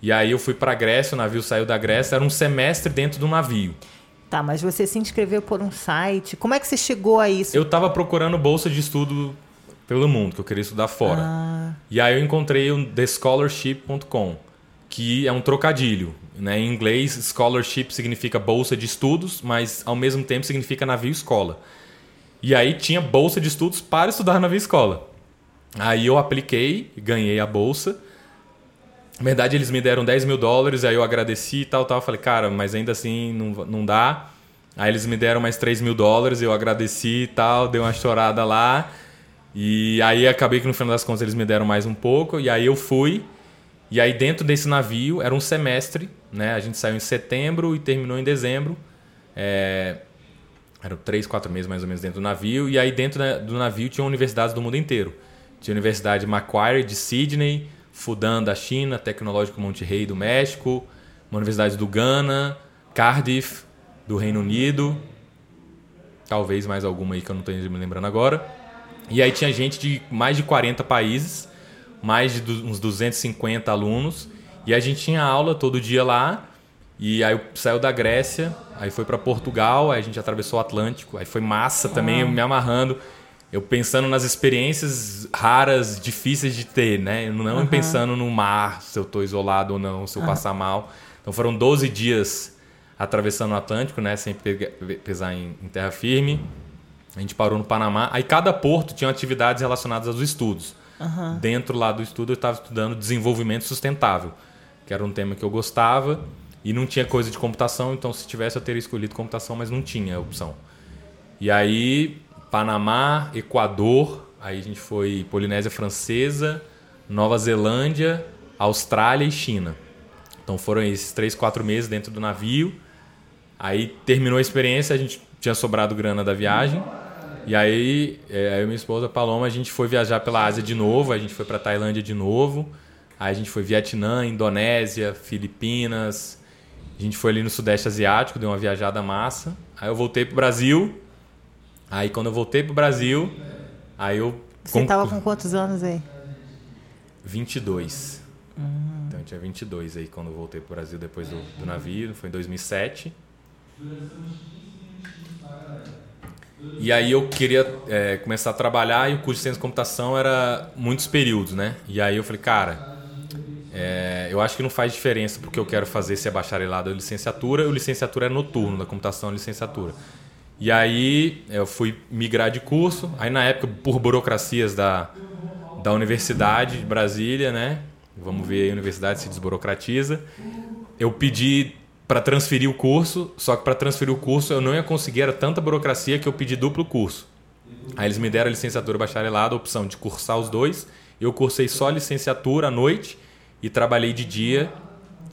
A: E aí eu fui para a Grécia, o navio saiu da Grécia, era um semestre dentro do navio.
B: Tá, mas você se inscreveu por um site. Como é que você chegou a isso?
A: Eu estava procurando bolsa de estudo pelo mundo, que eu queria estudar fora. Ah. E aí eu encontrei o thescholarship.com, que é um trocadilho. Né? Em inglês, scholarship significa bolsa de estudos, mas ao mesmo tempo significa navio escola. E aí tinha bolsa de estudos para estudar na navio escola. Aí eu apliquei, ganhei a bolsa. Na verdade, eles me deram 10 mil dólares, aí eu agradeci e tal, tal. Falei, cara, mas ainda assim não, não dá. Aí eles me deram mais 3 mil dólares, eu agradeci e tal, dei uma chorada lá. E aí acabei que no final das contas eles me deram mais um pouco. E aí eu fui. E aí dentro desse navio era um semestre, né? A gente saiu em setembro e terminou em dezembro. É... Eram três, quatro meses mais ou menos dentro do navio. E aí dentro do navio tinha universidades do mundo inteiro. Tinha a Universidade Macquarie de Sydney, Fudan da China, Tecnológico Monterrey do México, uma universidade do Ghana, Cardiff do Reino Unido, talvez mais alguma aí que eu não estou me lembrando agora. E aí tinha gente de mais de 40 países mais de uns 250 alunos. E a gente tinha aula todo dia lá. E aí saiu da Grécia, aí foi para Portugal, aí a gente atravessou o Atlântico, aí foi massa também, eu me amarrando. Eu pensando nas experiências raras, difíceis de ter, né? Não uhum. pensando no mar, se eu estou isolado ou não, se eu uhum. passar mal. Então foram 12 dias atravessando o Atlântico, né? Sem pesar em, em terra firme. A gente parou no Panamá. Aí cada porto tinha atividades relacionadas aos estudos. Uhum. Dentro lá do estudo eu estava estudando desenvolvimento sustentável, que era um tema que eu gostava e não tinha coisa de computação, então se tivesse eu teria escolhido computação, mas não tinha opção. E aí, Panamá, Equador, aí a gente foi Polinésia Francesa, Nova Zelândia, Austrália e China. Então foram esses três, quatro meses dentro do navio. Aí terminou a experiência, a gente tinha sobrado grana da viagem. E aí, é, eu e minha esposa Paloma, a gente foi viajar pela Ásia de novo, a gente foi para Tailândia de novo. Aí a gente foi Vietnã, Indonésia, Filipinas. A gente foi ali no Sudeste Asiático, deu uma viajada massa. Aí eu voltei pro Brasil. Aí quando eu voltei pro Brasil, aí eu
B: Você tava com quantos anos aí?
A: 22. Hum. Então eu tinha 22 aí quando eu voltei pro Brasil depois do, do navio, foi em 2007. E aí eu queria é, começar a trabalhar e o curso de ciência de computação era muitos períodos, né? E aí eu falei, cara, é, eu acho que não faz diferença porque eu quero fazer se é bacharelado ou licenciatura. O licenciatura é noturno, da computação é licenciatura. E aí eu fui migrar de curso. Aí na época, por burocracias da, da Universidade de Brasília, né? Vamos ver a universidade se desburocratiza. Eu pedi para transferir o curso, só que para transferir o curso eu não ia conseguir, era tanta burocracia que eu pedi duplo curso. Aí eles me deram a licenciatura bacharelado, a opção de cursar os dois. Eu cursei só licenciatura à noite e trabalhei de dia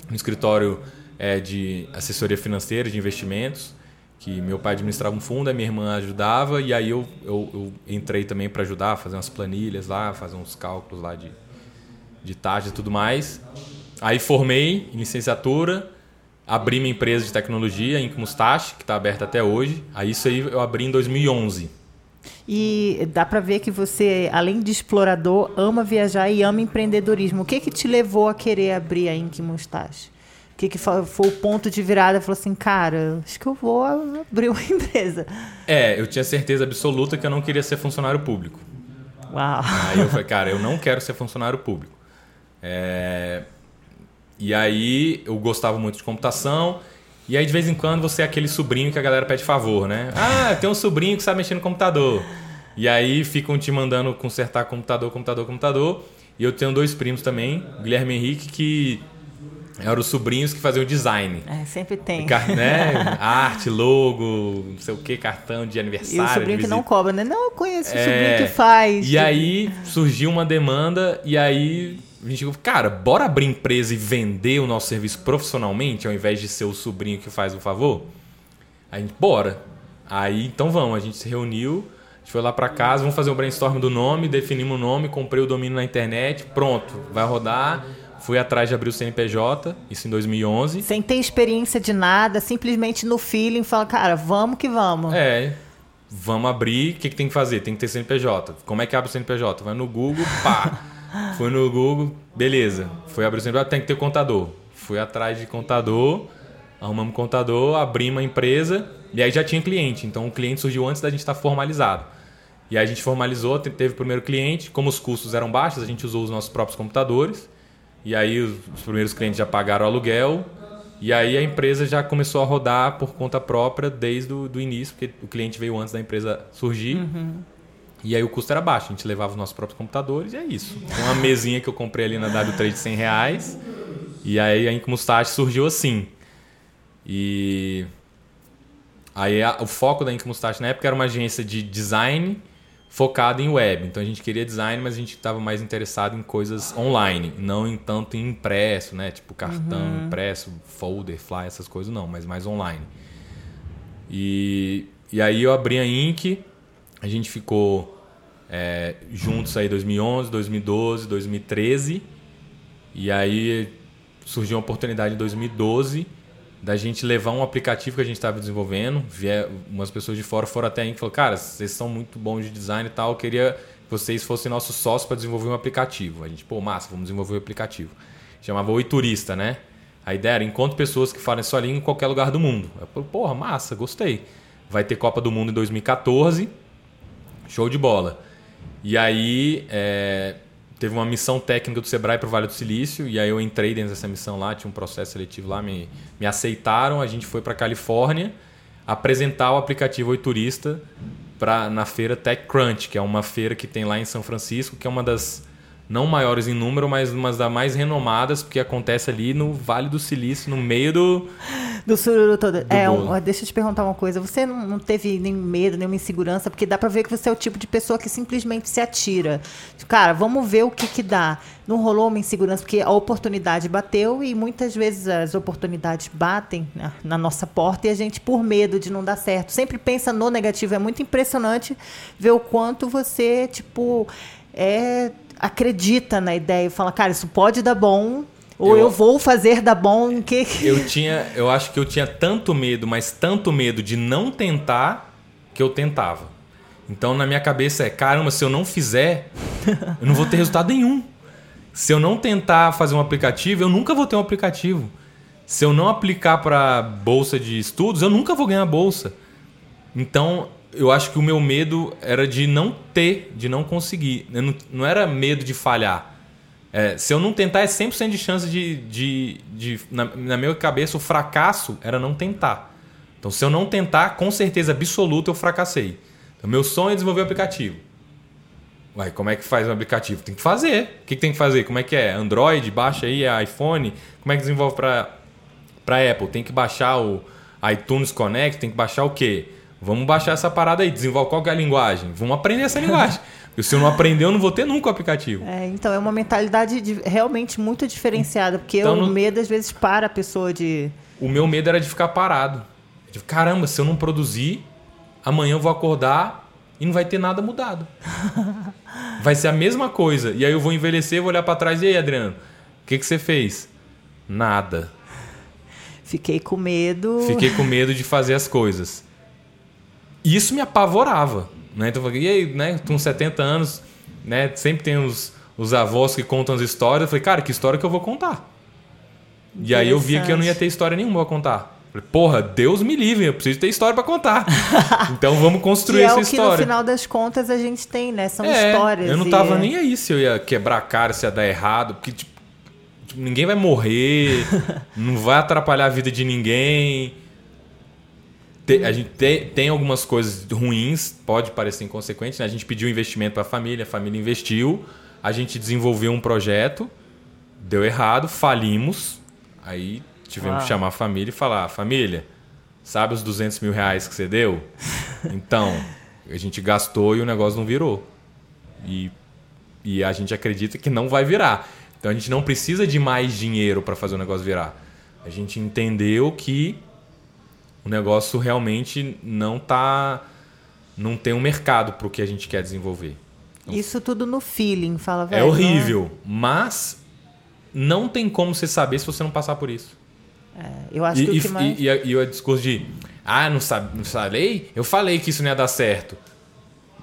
A: no escritório é, de assessoria financeira, de investimentos, que meu pai administrava um fundo, a minha irmã ajudava, e aí eu, eu, eu entrei também para ajudar fazer umas planilhas lá, fazer uns cálculos lá de, de taxa e tudo mais. Aí formei em licenciatura, abri minha empresa de tecnologia, Incmustache, que está aberta até hoje. Aí isso aí eu abri em 2011.
B: E dá para ver que você, além de explorador, ama viajar e ama empreendedorismo. O que que te levou a querer abrir a Ink Mustache? O que, que foi, o ponto de virada? Falou assim, cara, acho que eu vou abrir uma [LAUGHS] empresa.
A: É, eu tinha certeza absoluta que eu não queria ser funcionário público.
B: Uau.
A: Aí eu falei, cara, eu não quero ser funcionário público. É, E aí eu gostava muito de computação. E aí de vez em quando você é aquele sobrinho que a galera pede favor, né? Ah, tem um sobrinho que sabe mexer no computador. E aí ficam te mandando consertar computador, computador, computador. E eu tenho dois primos também, Guilherme Henrique, que eram os sobrinhos que faziam design.
B: É, sempre tem.
A: Né? [LAUGHS] Arte, logo, não sei o que, cartão de aniversário.
B: E o sobrinho que não cobra, né? Não, eu conheço o é... sobrinho que faz.
A: E aí surgiu uma demanda, e aí a gente cara, bora abrir empresa e vender o nosso serviço profissionalmente, ao invés de ser o sobrinho que faz o favor? A gente, bora. Aí, então vamos, a gente se reuniu, a gente foi lá para casa, vamos fazer o um brainstorm do nome, definimos o nome, comprei o domínio na internet, pronto, vai rodar Fui atrás de abrir o CNPJ, isso em 2011.
B: Sem ter experiência de nada, simplesmente no feeling, fala, cara, vamos que vamos.
A: É, vamos abrir, o que, que tem que fazer? Tem que ter CNPJ. Como é que abre o CNPJ? Vai no Google, pá. [LAUGHS] Fui no Google, beleza. Fui abrir o CNPJ, tem que ter contador. Fui atrás de contador, arrumamos contador, abrimos uma empresa e aí já tinha cliente. Então o cliente surgiu antes da gente estar formalizado. E aí a gente formalizou, teve o primeiro cliente. Como os custos eram baixos, a gente usou os nossos próprios computadores. E aí os, os primeiros clientes já pagaram o aluguel. E aí a empresa já começou a rodar por conta própria desde o do início, porque o cliente veio antes da empresa surgir. Uhum. E aí o custo era baixo, a gente levava os nossos próprios computadores e é isso. Uma mesinha que eu comprei ali na W3 de 100 reais. E aí a Incmustache surgiu assim. E aí a, o foco da Incmustache na época era uma agência de design focado em web. Então a gente queria design, mas a gente estava mais interessado em coisas online, não em tanto em impresso, né? Tipo cartão uhum. impresso, folder, fly, essas coisas não, mas mais online. E, e aí eu abri a Inc, a gente ficou é, juntos aí 2011, 2012, 2013. E aí surgiu uma oportunidade em 2012 da gente levar um aplicativo que a gente estava desenvolvendo. Vier, umas pessoas de fora foram até aí e falaram: Cara, vocês são muito bons de design e tal, eu queria que vocês fossem nossos sócios para desenvolver um aplicativo. A gente, pô, massa, vamos desenvolver um aplicativo. Chamava Oi Turista, né? A ideia era encontre pessoas que falem sua língua em qualquer lugar do mundo. Eu falei, porra, massa, gostei. Vai ter Copa do Mundo em 2014. Show de bola. E aí, é, teve uma missão técnica do Sebrae para o Vale do Silício, e aí eu entrei dentro dessa missão lá, tinha um processo seletivo lá, me, me aceitaram, a gente foi para Califórnia apresentar o aplicativo Oi Turista pra, na feira TechCrunch, que é uma feira que tem lá em São Francisco, que é uma das não maiores em número, mas uma das mais renomadas, porque acontece ali no Vale do Silício, no meio do.
B: Do sururu todo. Do é, um, deixa eu te perguntar uma coisa. Você não, não teve nenhum medo, nenhuma insegurança, porque dá pra ver que você é o tipo de pessoa que simplesmente se atira. Cara, vamos ver o que que dá. Não rolou uma insegurança, porque a oportunidade bateu e muitas vezes as oportunidades batem na, na nossa porta e a gente, por medo de não dar certo, sempre pensa no negativo. É muito impressionante ver o quanto você, tipo, é acredita na ideia e fala, cara, isso pode dar bom, ou eu, eu, vou fazer dar bom, que
A: Eu tinha, eu acho que eu tinha tanto medo, mas tanto medo de não tentar que eu tentava. Então na minha cabeça é, caramba, se eu não fizer, [LAUGHS] eu não vou ter resultado nenhum. Se eu não tentar fazer um aplicativo, eu nunca vou ter um aplicativo. Se eu não aplicar para bolsa de estudos, eu nunca vou ganhar bolsa. Então, eu acho que o meu medo era de não ter, de não conseguir. Não, não, era medo de falhar. É, se eu não tentar, é 100% de chance de. de, de na, na minha cabeça, o fracasso era não tentar. Então, se eu não tentar, com certeza absoluta eu fracassei. Então, meu sonho é desenvolver o aplicativo. Uai, como é que faz um aplicativo? Tem que fazer. O que, que tem que fazer? Como é que é? Android? Baixa aí, é iPhone? Como é que desenvolve para Apple? Tem que baixar o iTunes Connect? Tem que baixar o quê? Vamos baixar essa parada aí, desenvolver qual é a linguagem? Vamos aprender essa linguagem. [LAUGHS] Porque se eu não aprender, eu não vou ter nunca o aplicativo.
B: É, então é uma mentalidade de, realmente muito diferenciada, porque então, o medo às vezes para a pessoa de.
A: O meu medo era de ficar parado. De, caramba, se eu não produzir, amanhã eu vou acordar e não vai ter nada mudado. [LAUGHS] vai ser a mesma coisa. E aí eu vou envelhecer, vou olhar para trás e aí, Adriano, o que, que você fez? Nada.
B: Fiquei com medo.
A: Fiquei com medo de fazer as coisas. Isso me apavorava. Né? Então eu falei, e aí, né? Com 70 anos, né? Sempre tem os, os avós que contam as histórias. Eu falei, cara, que história que eu vou contar? E aí eu via que eu não ia ter história nenhuma pra contar. Falei, porra, Deus me livre, eu preciso ter história para contar. [LAUGHS] então vamos construir
B: que
A: essa
B: é
A: história.
B: Que no final das contas a gente tem, né? São é, histórias.
A: Eu não tava e... nem aí se eu ia quebrar a cara, se ia dar errado. Porque, tipo, ninguém vai morrer, [LAUGHS] não vai atrapalhar a vida de ninguém. Te- a gente te- tem algumas coisas ruins, pode parecer inconsequente, né? A gente pediu investimento para a família, a família investiu, a gente desenvolveu um projeto, deu errado, falimos, aí tivemos
B: Uau.
A: que chamar a família e falar, família, sabe os 200 mil reais que você deu? [LAUGHS] Então, a gente gastou e o negócio não virou. E, e a gente acredita que não vai virar. Então a gente não precisa de mais dinheiro para fazer o negócio virar. A gente entendeu que o negócio realmente não tá não tem um mercado para o que a gente quer desenvolver.
B: Isso tudo no feeling, fala
A: É
B: velho.
A: horrível, mas não tem como você saber se você não passar por isso.
B: é? É, eu acho
A: E,
B: que o
A: e,
B: que mais...
A: e, e, e o discurso de ah, não, sabe, não falei? Eu falei que isso não ia dar certo.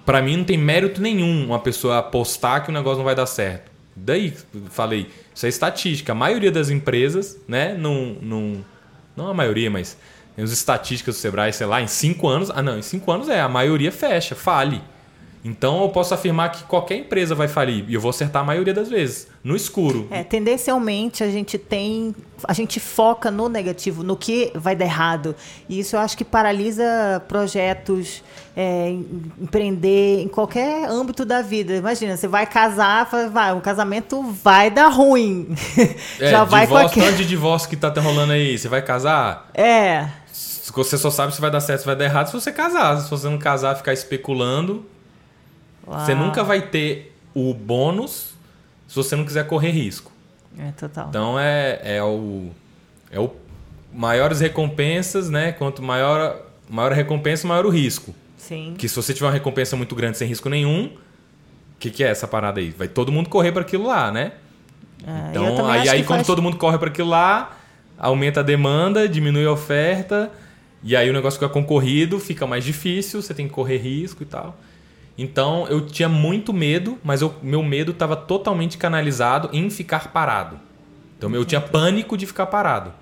A: Pra mim não tem mérito nenhum uma pessoa apostar que o negócio não vai dar certo. Daí falei, isso é estatística. A maioria das empresas, né, não, não, não a maioria, mas tem as estatísticas do Sebrae, sei lá, em cinco anos. Ah, não, em cinco anos é, a maioria fecha, fale. Então eu posso afirmar que qualquer empresa vai falir. E eu vou acertar a maioria das vezes. No escuro.
B: É, tendencialmente a gente tem, a gente foca no negativo, no que vai dar errado. E isso eu acho que paralisa projetos, é, em- empreender em qualquer âmbito da vida. Imagina, você vai casar, vai, o casamento vai dar ruim. [LAUGHS]
A: É,
B: Já vai
A: divórcio,
B: aquele...
A: tanto de divórcio que tá rolando aí. Você vai casar?
B: É,
A: Você só sabe se vai dar certo, se vai dar errado se você casar. Se você não casar, ficar especulando, você
B: Uau.
A: nunca vai ter o bônus se você não quiser correr risco.
B: É total.
A: Então é, é o é o maiores recompensas, né? Quanto maior maior a recompensa, maior o risco.
B: Sim.
A: Que se você tiver uma recompensa muito grande sem risco nenhum, o que, que é essa parada aí? Vai todo mundo correr para aquilo lá, né?
B: É,
A: Então, aí, aí quando
B: faz-
A: todo mundo corre para aquilo lá, aumenta a demanda, diminui a oferta, e aí o negócio fica concorrido, fica mais difícil, você tem que correr risco e tal. Então, eu tinha muito medo, mas meu medo estava totalmente canalizado em ficar parado. Então, eu tinha pânico de ficar parado.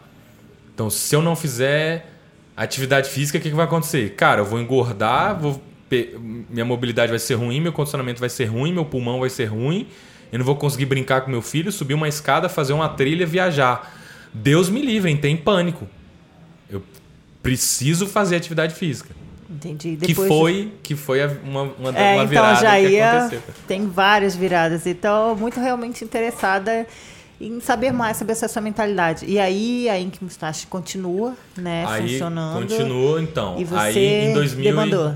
A: Então, se eu não fizer atividade física, o que, que vai acontecer? Cara, eu vou engordar, vou minha mobilidade vai ser ruim, meu condicionamento vai ser ruim, meu pulmão vai ser ruim, eu não vou conseguir brincar com meu filho, subir uma escada, fazer uma trilha, viajar. Deus me livre, tem pânico. Preciso fazer atividade física.
B: Entendi.
A: Que
B: Depois-
A: foi, que foi uma, uma,
B: É,
A: uma
B: então
A: virada
B: já
A: que
B: ia.
A: aconteceu.
B: Tem várias viradas. Então, muito realmente interessada em saber mais sobre essa sua mentalidade. E aí, a Ink Mustache continua, né?
A: Aí
B: funcionando.
A: continua, então.
B: E você
A: aí em 2000 e-
B: demandou.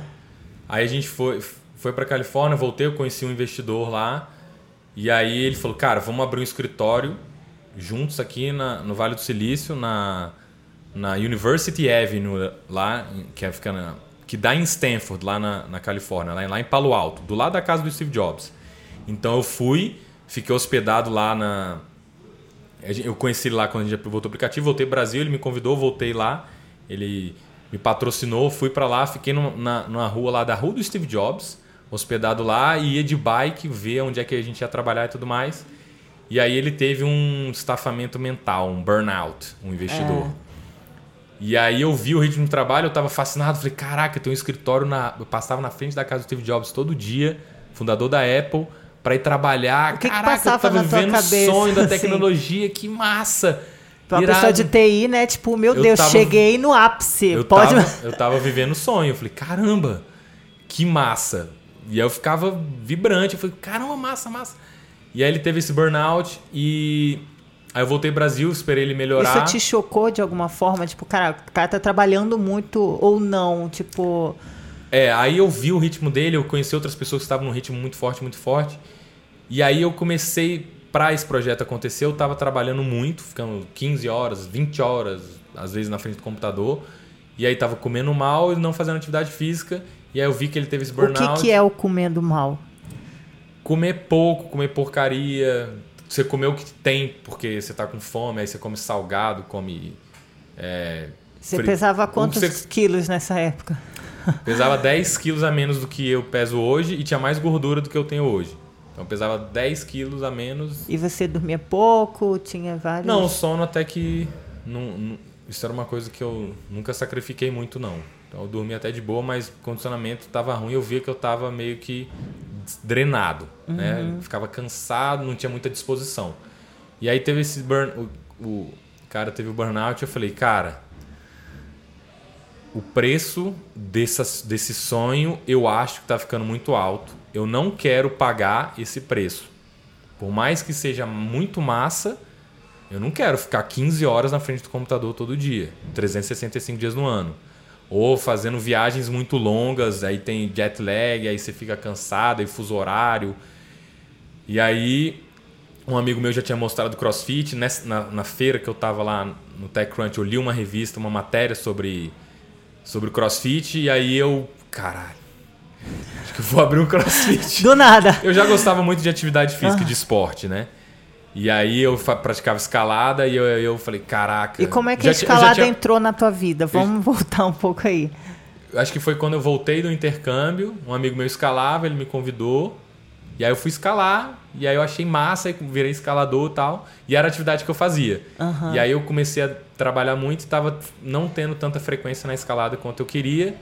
A: Aí a gente foi, foi para Califórnia, voltei, eu conheci um investidor lá. E aí ele falou, cara, vamos abrir um escritório juntos aqui na, no Vale do Silício, na, na University Avenue, lá, que, é, fica na- que dá em Stanford, lá na, na Califórnia, lá, em- lá em Palo Alto, do lado da casa do Steve Jobs. Então eu fui, fiquei hospedado lá na. Eu conheci ele lá quando a gente voltou o aplicativo, voltei pro Brasil, ele me convidou, voltei lá. Ele me patrocinou, fui para lá, fiquei num- na, numa rua lá da rua do Steve Jobs, hospedado lá, e ia de bike ver onde é que a gente ia trabalhar e tudo mais. E aí ele teve um estafamento mental, um burnout, um investidor. E aí eu vi o ritmo de trabalho, eu tava fascinado, falei, caraca, tem um escritório na. Eu passava na frente da casa do Steve Jobs todo dia, fundador da Apple, para ir trabalhar.
B: O que que
A: caraca,
B: passava
A: eu tava vivendo o sonho da [LAUGHS]
B: assim?
A: tecnologia, que massa!
B: Pra uma pessoa de TI, né? Tipo, meu
A: Eu
B: Deus,
A: tava-
B: cheguei no ápice.
A: Eu
B: Pode.
A: tava, [LAUGHS] eu tava vivendo o sonho. Eu falei, caramba, que massa. E aí eu ficava vibrante. Eu falei, caramba, massa, massa. E aí ele teve esse burnout e aí eu voltei ao Brasil, esperei ele melhorar.
B: Isso te chocou de alguma forma? Tipo, cara, o cara tá trabalhando muito ou não? Tipo,
A: É, aí eu vi o ritmo dele, eu conheci outras pessoas que estavam num ritmo muito forte, muito forte. E aí eu comecei, pra esse projeto acontecer, eu tava trabalhando muito, ficando 15 horas, 20 horas, às vezes na frente do computador. E aí tava comendo mal e não fazendo atividade física. E aí eu vi que ele teve esse
B: o
A: burnout.
B: que, que é o comendo mal?
A: Comer pouco, comer porcaria. Você comer o que tem porque você tá com fome, aí você come salgado, come. é,
B: Você
A: fri-
B: pesava quantos
A: você-
B: quilos nessa época? [LAUGHS]
A: Pesava 10 quilos a menos do que eu peso hoje e tinha mais gordura do que eu tenho hoje. Então pesava 10 quilos a menos.
B: E você dormia pouco? Tinha vários.
A: Não, o sono até que. Não, não- isso era uma coisa que eu nunca sacrifiquei muito, não. Então eu dormia até de boa, mas o condicionamento tava ruim. Eu via que eu tava meio que drenado. Né? Ficava cansado, não tinha muita disposição. E aí teve esse burn. O, o cara teve o burnout. Eu falei, cara, o preço dessas, desse sonho eu acho que tá ficando muito alto. Eu não quero pagar esse preço. Por mais que seja muito massa, eu não quero ficar 15 horas na frente do computador todo dia, 365 dias no ano. Ou fazendo viagens muito longas, aí tem jet lag, aí você fica cansado, aí fuso horário. E aí, um amigo meu já tinha mostrado crossfit. Nessa, na, na feira que eu tava lá no TechCrunch, eu li uma revista, uma matéria sobre, sobre crossfit. E aí eu, caralho, acho que eu vou abrir um [LAUGHS] crossfit.
B: Do nada.
A: Eu já gostava muito de atividade física, ah. de esporte, né? E aí eu praticava escalada e eu, eu falei, caraca.
B: E como é que a escalada tinha... entrou na tua vida? Vamos eu... voltar um pouco aí.
A: Acho que foi quando eu voltei do intercâmbio, um amigo meu escalava, ele me convidou. E aí eu fui escalar, e aí eu achei massa, e virei escalador e tal. E era a atividade que eu fazia. Uhum. E aí eu comecei a trabalhar muito e estava não tendo tanta frequência na escalada quanto eu queria.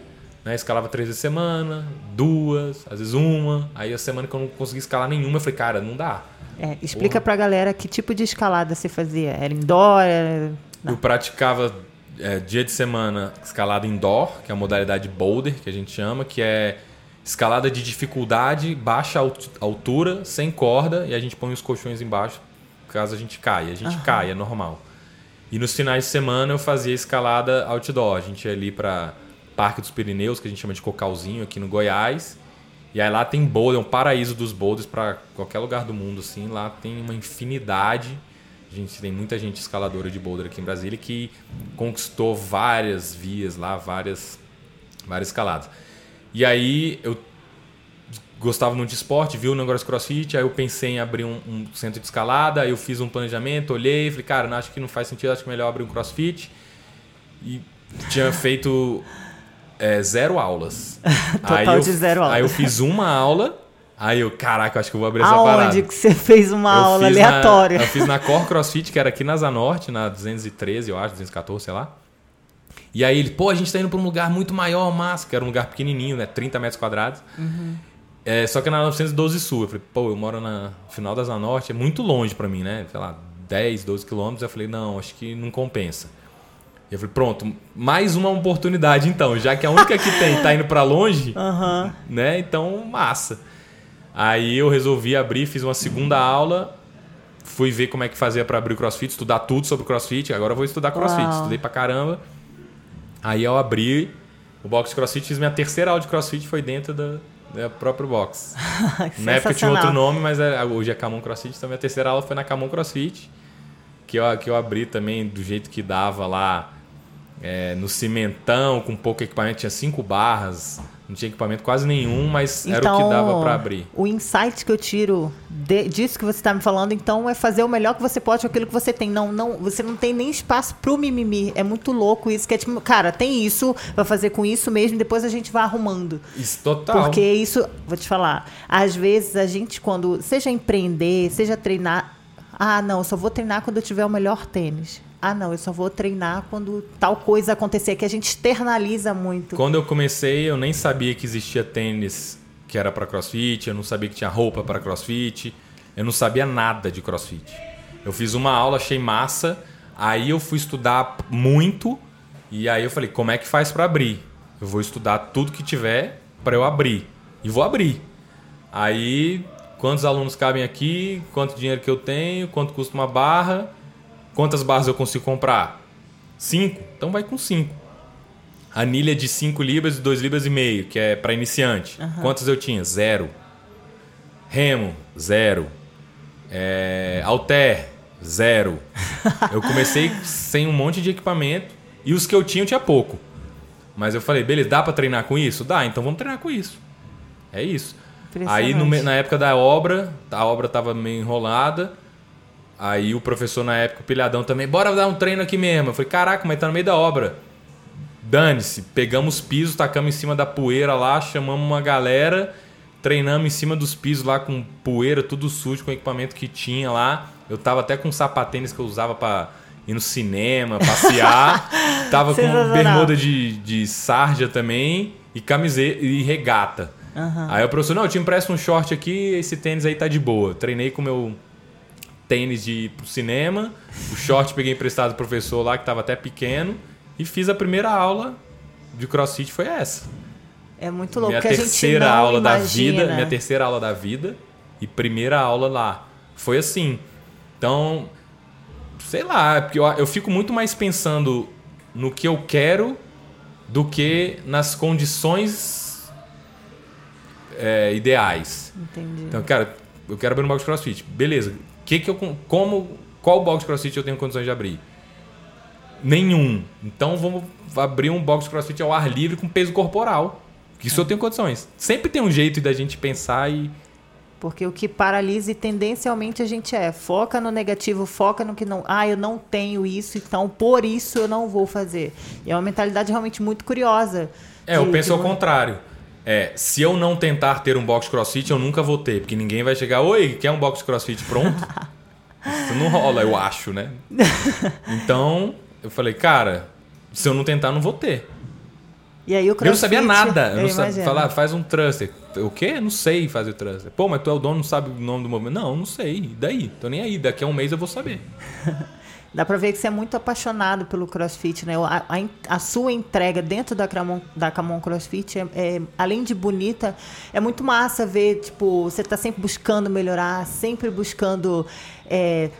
A: Né? Escalava três vezes semana, duas, às vezes uma. Aí a semana que eu não consegui escalar nenhuma, eu falei, cara, não dá.
B: É, explica Porra. pra galera que tipo de escalada você fazia. Era indoor? Era...
A: Eu praticava é, dia de semana escalada indoor, que é a modalidade boulder, que a gente chama, que é escalada de dificuldade, baixa altura, sem corda, e a gente põe os colchões embaixo caso a gente caia. A gente uhum. cai, é normal. E nos finais de semana eu fazia escalada outdoor. A gente ia ali para Parque dos Pirineus, que a gente chama de Cocalzinho, aqui no Goiás. E aí lá tem boulder, é um paraíso dos boulders para qualquer lugar do mundo, assim. Lá tem uma infinidade. A gente tem muita gente escaladora de boulder aqui em Brasília que conquistou várias vias lá, várias, várias escaladas. E aí eu gostava muito de esporte, vi o negócio crossfit, aí eu pensei em abrir um, um, centro de escalada, eu fiz um planejamento, olhei, falei, cara, não, acho que não faz sentido, acho que é melhor abrir um crossfit. E tinha feito é, zero aulas. [LAUGHS]
B: Total
A: eu,
B: de zero aulas.
A: Aí eu fiz uma aula. Aí eu, caraca, acho que eu vou abrir essa
B: Aonde
A: parada.
B: Aonde que você fez uma eu aula aleatória?
A: Na, eu fiz na Core CrossFit, que era aqui na Zanorte, na 213, eu acho, 214, sei lá. E aí ele, pô, a gente tá indo pra um lugar muito maior, massa, que era um lugar pequenininho, né? 30 metros quadrados. Uhum. É, só que na 912 Sul. Eu falei, pô, eu moro na final da Zanorte, é muito longe para mim, né? Sei lá, 10, 12 quilômetros. Eu falei, não, acho que não compensa. E eu falei, pronto, mais uma oportunidade então, já que a única que tem tá indo para longe, [LAUGHS] uhum. né? Então, massa. Aí eu resolvi abrir, fiz uma segunda aula, fui ver como é que fazia para abrir o CrossFit, estudar tudo sobre CrossFit. Agora eu vou estudar CrossFit, Uau. estudei pra caramba. Aí eu abri o box CrossFit, fiz minha terceira aula de CrossFit foi dentro da, da própria box. [LAUGHS] Na época tinha outro nome, mas é, hoje é Camon CrossFit, então minha terceira aula foi na Camon CrossFit, que eu, que eu abri também do jeito que dava lá é, no cimentão, com pouco equipamento, tinha cinco barras, não tinha equipamento quase nenhum, mas então, era o que então, dava para abrir.
B: O insight que eu tiro de, disso que você está me falando, então, é fazer o melhor que você pode com aquilo que você tem. Não, não, você não tem nem espaço pro mimimi. É muito louco isso, que é tipo, cara, tem isso, vai fazer com isso mesmo, depois a gente vai arrumando.
A: Isso total.
B: Porque isso, vou te falar, às vezes a gente quando seja empreender, seja treinar, ah, não, eu só vou treinar quando eu tiver o melhor tênis ah, não, eu só vou treinar quando tal coisa acontecer, que a gente externaliza muito.
A: Quando eu comecei, eu nem sabia que existia tênis que era para crossfit, eu não sabia que tinha roupa para crossfit, eu não sabia nada de crossfit. Eu fiz uma aula, achei massa, aí eu fui estudar muito e aí eu falei, como é que faz para abrir? Eu vou estudar tudo que tiver para eu abrir e vou abrir. Aí, quantos alunos cabem aqui, quanto dinheiro que eu tenho, quanto custa uma barra, Quantas barras eu consigo comprar? Cinco? Então vai com cinco. Anilha de 5 libras e 2 libras e meio, que é para iniciante. Uhum. Quantas eu tinha? Zero. Remo, zero. É, alter, zero. eu comecei sem um monte de equipamento e os que eu tinha eu tinha pouco. Mas eu falei, beleza, dá para treinar com isso? Dá, então vamos treinar com isso. É isso. Aí no, na época da obra, a obra estava meio enrolada. Aí o professor na época, o pilhadão também, bora dar um treino aqui mesmo. Eu falei, caraca, mas tá no meio da obra. Dane-se, pegamos pisos, tacamos em cima da poeira lá, chamamos uma galera, treinamos em cima dos pisos lá com poeira, tudo sujo, com o equipamento que tinha lá. Eu tava até com sapatênis que eu usava para ir no cinema, passear. [LAUGHS] tava com bermuda de, de sarja também e camiseta e regata. Uhum. Aí o professor, não, eu te empresto um short aqui, esse tênis aí tá de boa. Treinei com meu tênis de ir pro cinema, o short peguei emprestado do professor lá que tava até pequeno e fiz a primeira aula de CrossFit foi essa.
B: É muito louco.
A: Minha terceira aula
B: imagina.
A: da vida, minha terceira aula da vida e primeira aula lá. Foi assim. Então, sei lá, porque eu, eu fico muito mais pensando no que eu quero do que nas condições é, ideais.
B: Entendi.
A: Então, cara, eu quero abrir um box crossfit. Beleza. Que que eu, como, qual box crossfit eu tenho condições de abrir? Nenhum. Então vamos abrir um box crossfit ao ar livre com peso corporal. Que Isso eu tenho condições. Sempre tem um jeito da gente pensar e.
B: Porque o que paralisa e tendencialmente a gente é, foca no negativo, foca no que não. Ah, eu não tenho isso, então por isso eu não vou fazer. E é uma mentalidade realmente muito curiosa.
A: É, eu
B: de-
A: penso
B: de-
A: ao contrário. É, se eu não tentar ter um box crossfit, eu nunca vou ter. Porque ninguém vai chegar, oi, quer um box crossfit pronto? [LAUGHS] Isso não rola, eu acho, né? [LAUGHS] Então, eu falei, cara, se eu não tentar, eu não vou ter.
B: E aí o
A: Eu não sabia
B: crossfit,
A: nada. Eu
B: eu
A: não sabia falar, faz um thruster. O quê? Não sei fazer thruster. Pô, mas tu é o dono, não sabe o nome do movimento. Não, não sei. E daí? Tô nem aí. Daqui a um mês eu vou saber. [LAUGHS]
B: Dá pra ver que você é muito apaixonado pelo crossfit, né? A, a a sua entrega dentro da Camon, da Camon CrossFit, é, é, além de bonita, é muito massa ver, tipo, você tá sempre buscando melhorar, sempre buscando é,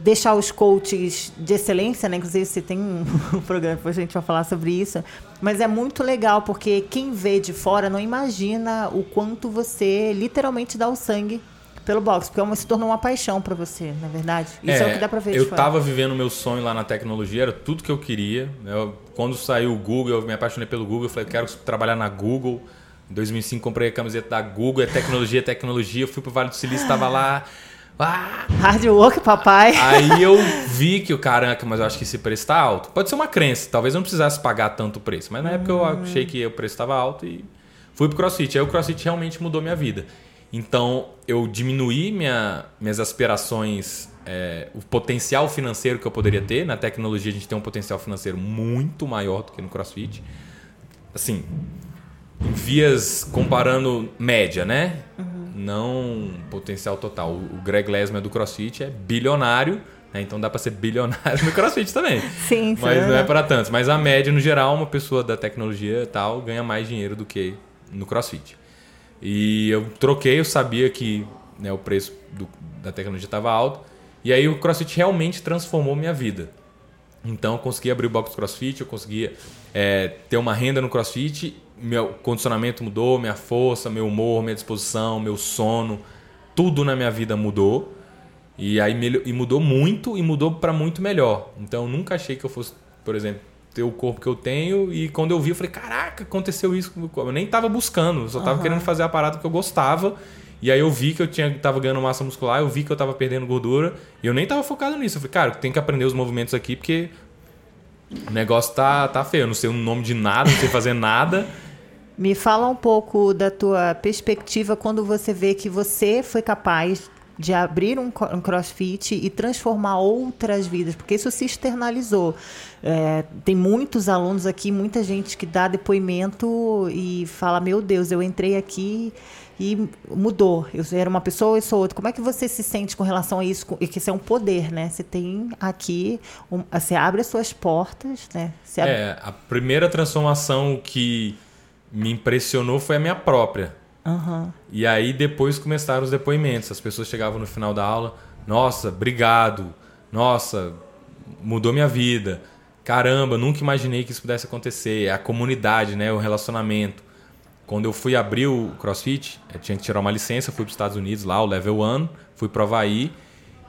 B: deixar os coaches de excelência, né? Inclusive, você tem um, [LAUGHS] um programa, depois a gente vai falar sobre isso. Mas é muito legal, porque quem vê de fora não imagina o quanto você literalmente dá o sangue pelo boxe, porque é se tornou uma paixão pra você, na verdade. Isso é, o que dá pra ver
A: Eu
B: fora.
A: tava vivendo meu sonho lá na tecnologia, era tudo que eu queria. Eu- quando saiu o Google, eu me apaixonei pelo Google. Eu falei, eu quero trabalhar na Google. Em 2005, comprei a camiseta da Google. É tecnologia, é tecnologia. Eu fui pro Vale do Silício, tava lá. Ah,
B: Hard work, papai.
A: Aí eu vi que o caraca, mas eu acho que esse preço tá alto. Pode ser uma crença, talvez eu não precisasse pagar tanto preço. Mas na época eu achei que o preço estava alto e fui pro CrossFit. Aí o CrossFit realmente mudou minha vida. Então eu diminuí minha, minhas aspirações, é, o potencial financeiro que eu poderia ter. Na tecnologia a gente tem um potencial financeiro muito maior do que no CrossFit. Assim, em vias comparando média, né? Não potencial total. O Greg Lesman do CrossFit é bilionário, né? então dá para ser bilionário no CrossFit também. [LAUGHS]
B: Sim, sim.
A: Mas não é para tantos. Mas a média, no geral, uma pessoa da tecnologia e tal ganha mais dinheiro do que no CrossFit. E eu troquei, eu sabia que né, o preço do- da tecnologia estava alto. E aí o CrossFit realmente transformou minha vida. Então eu consegui abrir o box CrossFit, eu conseguia é, ter uma renda no CrossFit, meu condicionamento mudou, minha força, meu humor, minha disposição, meu sono, tudo na minha vida mudou. E aí e mudou muito e mudou para muito melhor. Então eu nunca achei que eu fosse, por exemplo, ter o corpo que eu tenho e quando eu vi eu falei, caraca, aconteceu isso com o meu corpo. Eu nem tava buscando, eu só tava querendo fazer a parada que eu gostava. E aí eu vi que eu tinha, tava ganhando massa muscular, eu vi que eu tava perdendo gordura e eu nem tava focado nisso. Eu falei, cara, tem que aprender os movimentos aqui porque o negócio tá, tá feio. Eu não sei o nome de nada, não sei fazer nada.
B: Me fala um pouco da tua perspectiva quando você vê que você foi capaz de abrir um, crossfit e transformar outras vidas, porque isso se externalizou. É, tem muitos alunos aqui, muita gente que dá depoimento e fala: Meu Deus, eu entrei aqui e mudou. Eu era uma pessoa e sou outra. Como é que você se sente com relação a isso? E que isso é um poder, né? Você tem aqui, um- você abre as suas portas, né?
A: É, a primeira transformação que me impressionou foi a minha própria.
B: Aham.
A: E aí depois começaram os depoimentos. As pessoas chegavam no final da aula, nossa, obrigado. Nossa, mudou minha vida. Caramba, nunca imaginei que isso pudesse acontecer. É a comunidade, né, o relacionamento. Quando eu fui abrir o CrossFit, eu tinha que tirar uma licença, fui para os Estados Unidos lá, o level 1, fui pro Havaí.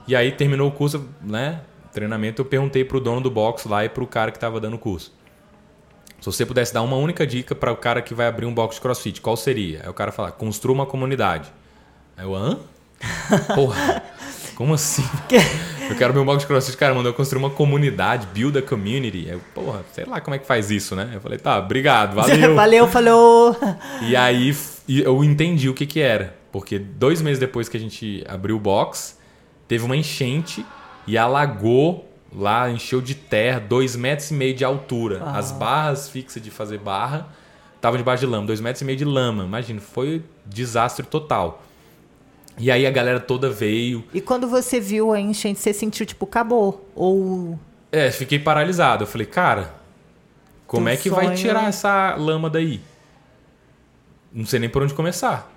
A: E aí terminou o curso, né, treinamento, eu perguntei pro dono do box lá e pro cara que estava dando o curso. Se você pudesse dar uma única dica para o cara que vai abrir um box de crossfit, qual seria? Aí o cara fala, construa uma comunidade. Aí eu, hã? [LAUGHS] Porra, como assim? Eu quero abrir um box de crossfit, cara, mandou eu construir uma comunidade, build a community. Aí eu, porra, sei lá como é que faz isso, né? Eu falei, tá, obrigado, [LAUGHS] valeu.
B: Valeu, falou. [LAUGHS]
A: E aí eu entendi o que que era. Porque dois meses depois que a gente abriu o box, teve uma enchente e alagou lá, encheu de terra, dois metros e meio de altura. As barras fixas de fazer barra estavam debaixo de lama, dois metros e meio de lama. Imagina, foi desastre total. E aí a galera toda veio.
B: E quando você viu a enchente, você sentiu tipo, acabou? Ou.
A: É, fiquei paralisado. Eu falei, cara, como
B: Teu
A: é que vai
B: sonho-
A: tirar essa lama daí? Não sei nem por onde começar.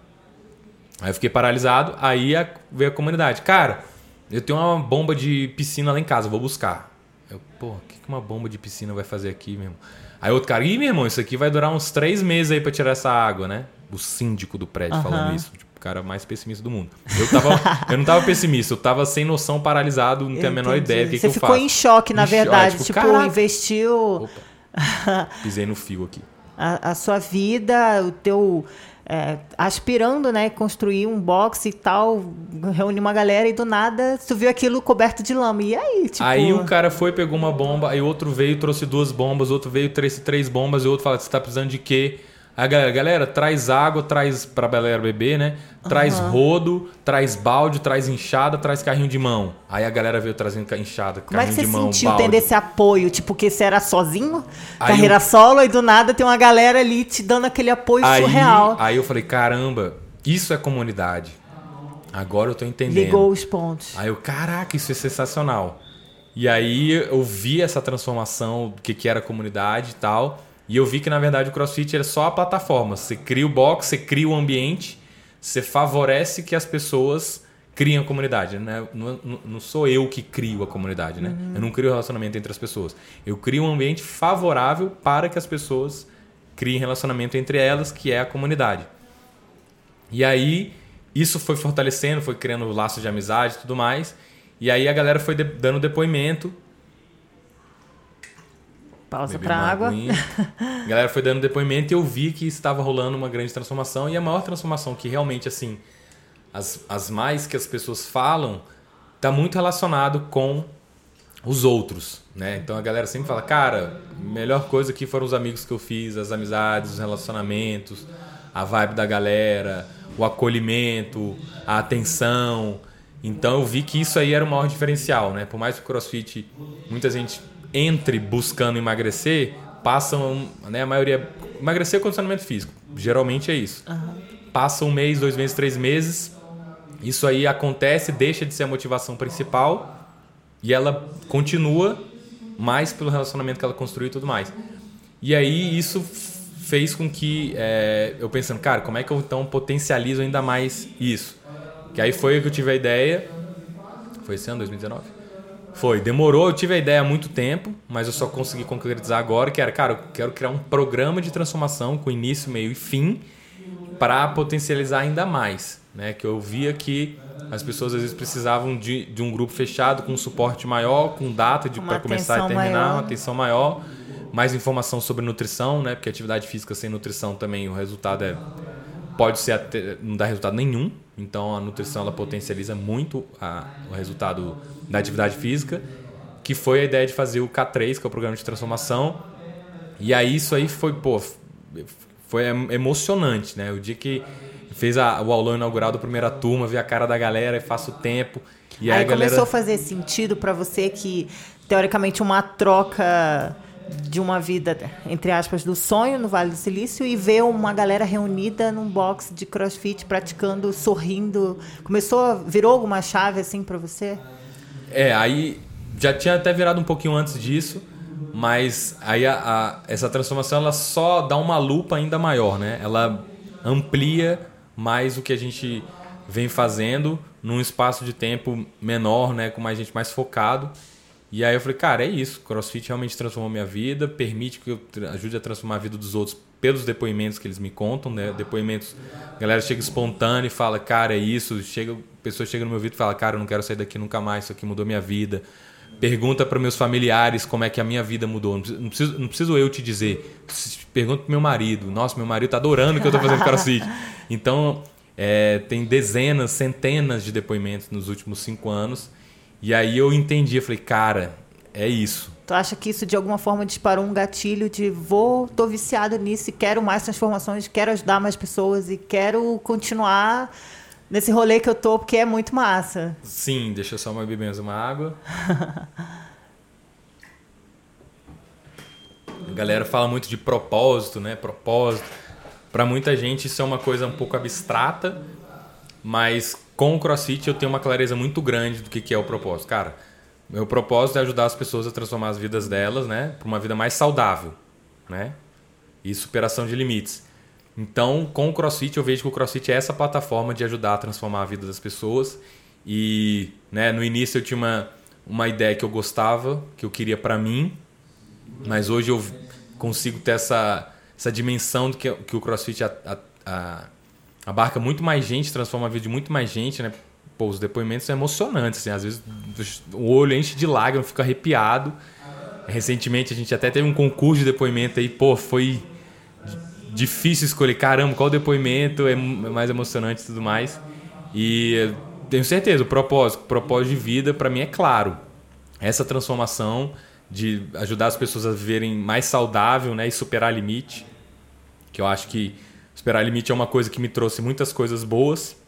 A: Aí eu fiquei paralisado, aí a- veio a comunidade. Cara, eu tenho uma bomba de piscina lá em casa, vou buscar. Eu, pô, o que que uma bomba de piscina vai fazer aqui mesmo? Aí outro cara, ih, meu irmão, isso aqui vai durar uns três meses aí pra tirar essa água, né? O síndico do prédio
B: Aham.
A: falando isso. Tipo, o cara mais pessimista do mundo. Eu, tava, [LAUGHS] eu não tava pessimista, eu tava sem noção, paralisado, não tenho a menor ideia do que,
B: Você
A: que eu
B: ficou
A: faço.
B: em choque, na
A: Em choque,
B: verdade.
A: tipo,
B: tipo,
A: caraca.
B: investiu
A: Opa, pisei no fio aqui. [LAUGHS]
B: a, a sua vida, o teu. É, aspirando, né? Construir um box e tal, reunir uma galera e do nada tu viu aquilo coberto de lama. E aí, tipo.
A: Aí o cara foi, pegou uma bomba, aí outro veio, trouxe duas bombas, outro veio, trouxe três bombas, e outro fala, você tá precisando de quê? A galera, galera, traz água, traz pra galera beber, né? Traz rodo, traz balde, traz enxada, traz carrinho de mão. Aí a galera veio trazendo enxada,
B: Como é que
A: carrinho
B: você
A: de mão,
B: sentiu
A: balde.
B: tendo esse apoio? Tipo, que você era sozinho,
A: Aí
B: carreira
A: eu-
B: solo, e do nada tem uma galera ali te dando aquele apoio
A: Aí,
B: surreal.
A: aí eu falei, caramba, isso é comunidade. Agora eu tô entendendo.
B: Ligou os pontos.
A: Aí eu, caraca, isso é sensacional. E aí eu vi essa transformação, do que, que era comunidade e tal. E eu vi que, na verdade, o CrossFit era só a plataforma. Você cria o box, você cria o ambiente, você favorece que as pessoas criem a comunidade. Né? Não, não- não sou eu que crio a comunidade, né? Eu não crio relacionamento entre as pessoas. Eu crio um ambiente favorável para que as pessoas criem relacionamento entre elas, que é a comunidade. E aí, isso foi fortalecendo, foi criando laços de amizade e tudo mais. E aí a galera foi dando depoimento.
B: Pausa
A: uma
B: água.
A: aguinha. A [LAUGHS] galera foi dando depoimento e eu vi que estava rolando uma grande transformação. E a maior transformação que realmente, assim, as, as mais que as pessoas falam, tá muito relacionado com os outros, né? Então a galera sempre fala, cara, melhor coisa aqui foram os amigos que eu fiz, as amizades, os relacionamentos, a vibe da galera, o acolhimento, a atenção. Então eu vi que isso aí era o maior diferencial, né? Por mais que o CrossFit muita gente entre buscando emagrecer, passam, né, a maioria emagrecer é condicionamento físico, geralmente é isso. Passa um mês, dois meses, três meses, isso aí acontece, deixa de ser a motivação principal e ela continua mais pelo relacionamento que ela construiu e tudo mais. E aí isso fez com que é, eu pensando, cara, como é que eu então potencializo ainda mais isso? Que aí foi que eu tive a ideia. Foi esse ano, 2019? Foi, demorou, eu tive a ideia há muito tempo, mas eu só consegui concretizar agora, que era, cara, eu quero criar um programa de transformação com início, meio e fim, para potencializar ainda mais, né? Que eu via que as pessoas às vezes precisavam de, de um grupo fechado com um suporte maior, com data de para começar e terminar,
B: maior.
A: uma atenção maior, mais informação sobre nutrição, né? Porque atividade física sem nutrição também o resultado é pode ser até, não dá resultado nenhum. Então a nutrição ela potencializa muito a- o resultado da atividade física, que foi a ideia de fazer o K3, que é o programa de transformação. E aí isso aí foi, pô, foi em- emocionante, né? O dia que fez a- o aulão inaugural da primeira turma, ver a cara da galera e faço o tempo. E aí,
B: aí
A: galera
B: começou a fazer sentido pra você que, teoricamente, uma troca de uma vida, entre aspas, do sonho no Vale do Silício e ver uma galera reunida num box de crossfit, praticando, sorrindo. Começou, virou alguma chave assim pra você?
A: É, aí já tinha até virado um pouquinho antes disso, mas aí a- a- essa transformação ela só dá uma lupa ainda maior, né? Ela amplia mais o que a gente vem fazendo num espaço de tempo menor, né? Com mais gente mais focado. E aí eu falei, cara, é isso. CrossFit realmente transformou minha vida, permite que eu ajude a transformar a vida dos outros pelos depoimentos que eles me contam, né? Depoimentos, a galera chega espontânea e fala, cara, é isso. Chega, a pessoa chega no meu ouvido e fala, cara, eu não quero sair daqui nunca mais, isso aqui mudou minha vida. Pergunta para meus familiares como é que a minha vida mudou. Não preciso, não preciso, eu te dizer. Pergunta pro meu marido. Nossa, meu marido tá adorando o que eu tô fazendo crossfit. [LAUGHS] Então, é, tem dezenas, centenas de depoimentos nos últimos cinco anos. E aí eu entendi, eu falei, cara, é isso.
B: Tu acha que isso de alguma forma disparou um gatilho de vou, tô viciado nisso e quero mais transformações, quero ajudar mais pessoas e quero continuar nesse rolê que eu tô porque é muito massa.
A: Sim, deixa eu só uma beber mais uma água. [LAUGHS] A galera fala muito de propósito, né? Propósito. Para muita gente isso é uma coisa um pouco abstrata, mas com o CrossFit eu tenho uma clareza muito grande do que, que é o propósito. Cara, meu propósito é ajudar as pessoas a transformar as vidas delas, né, para uma vida mais saudável, né? E superação de limites. Então, com o CrossFit eu vejo que o CrossFit é essa plataforma de ajudar a transformar a vida das pessoas. E, né, no início eu tinha uma uma ideia que eu gostava, que eu queria para mim, mas hoje eu consigo ter essa, essa dimensão de que, que o CrossFit a, a, a, abarca muito mais gente, transforma a vida de muito mais gente, né? Pô, os depoimentos são emocionantes, assim, às vezes o olho enche de lágrimas, fica arrepiado. Recentemente a gente até teve um concurso de depoimento aí, pô, foi difícil escolher, caramba, qual depoimento é mais emocionante e tudo mais. E tenho certeza, o propósito, o propósito de vida para mim é claro. Essa transformação de ajudar as pessoas a viverem mais saudável, né, e superar limite, que eu acho que superar limite é uma coisa que me trouxe muitas coisas boas.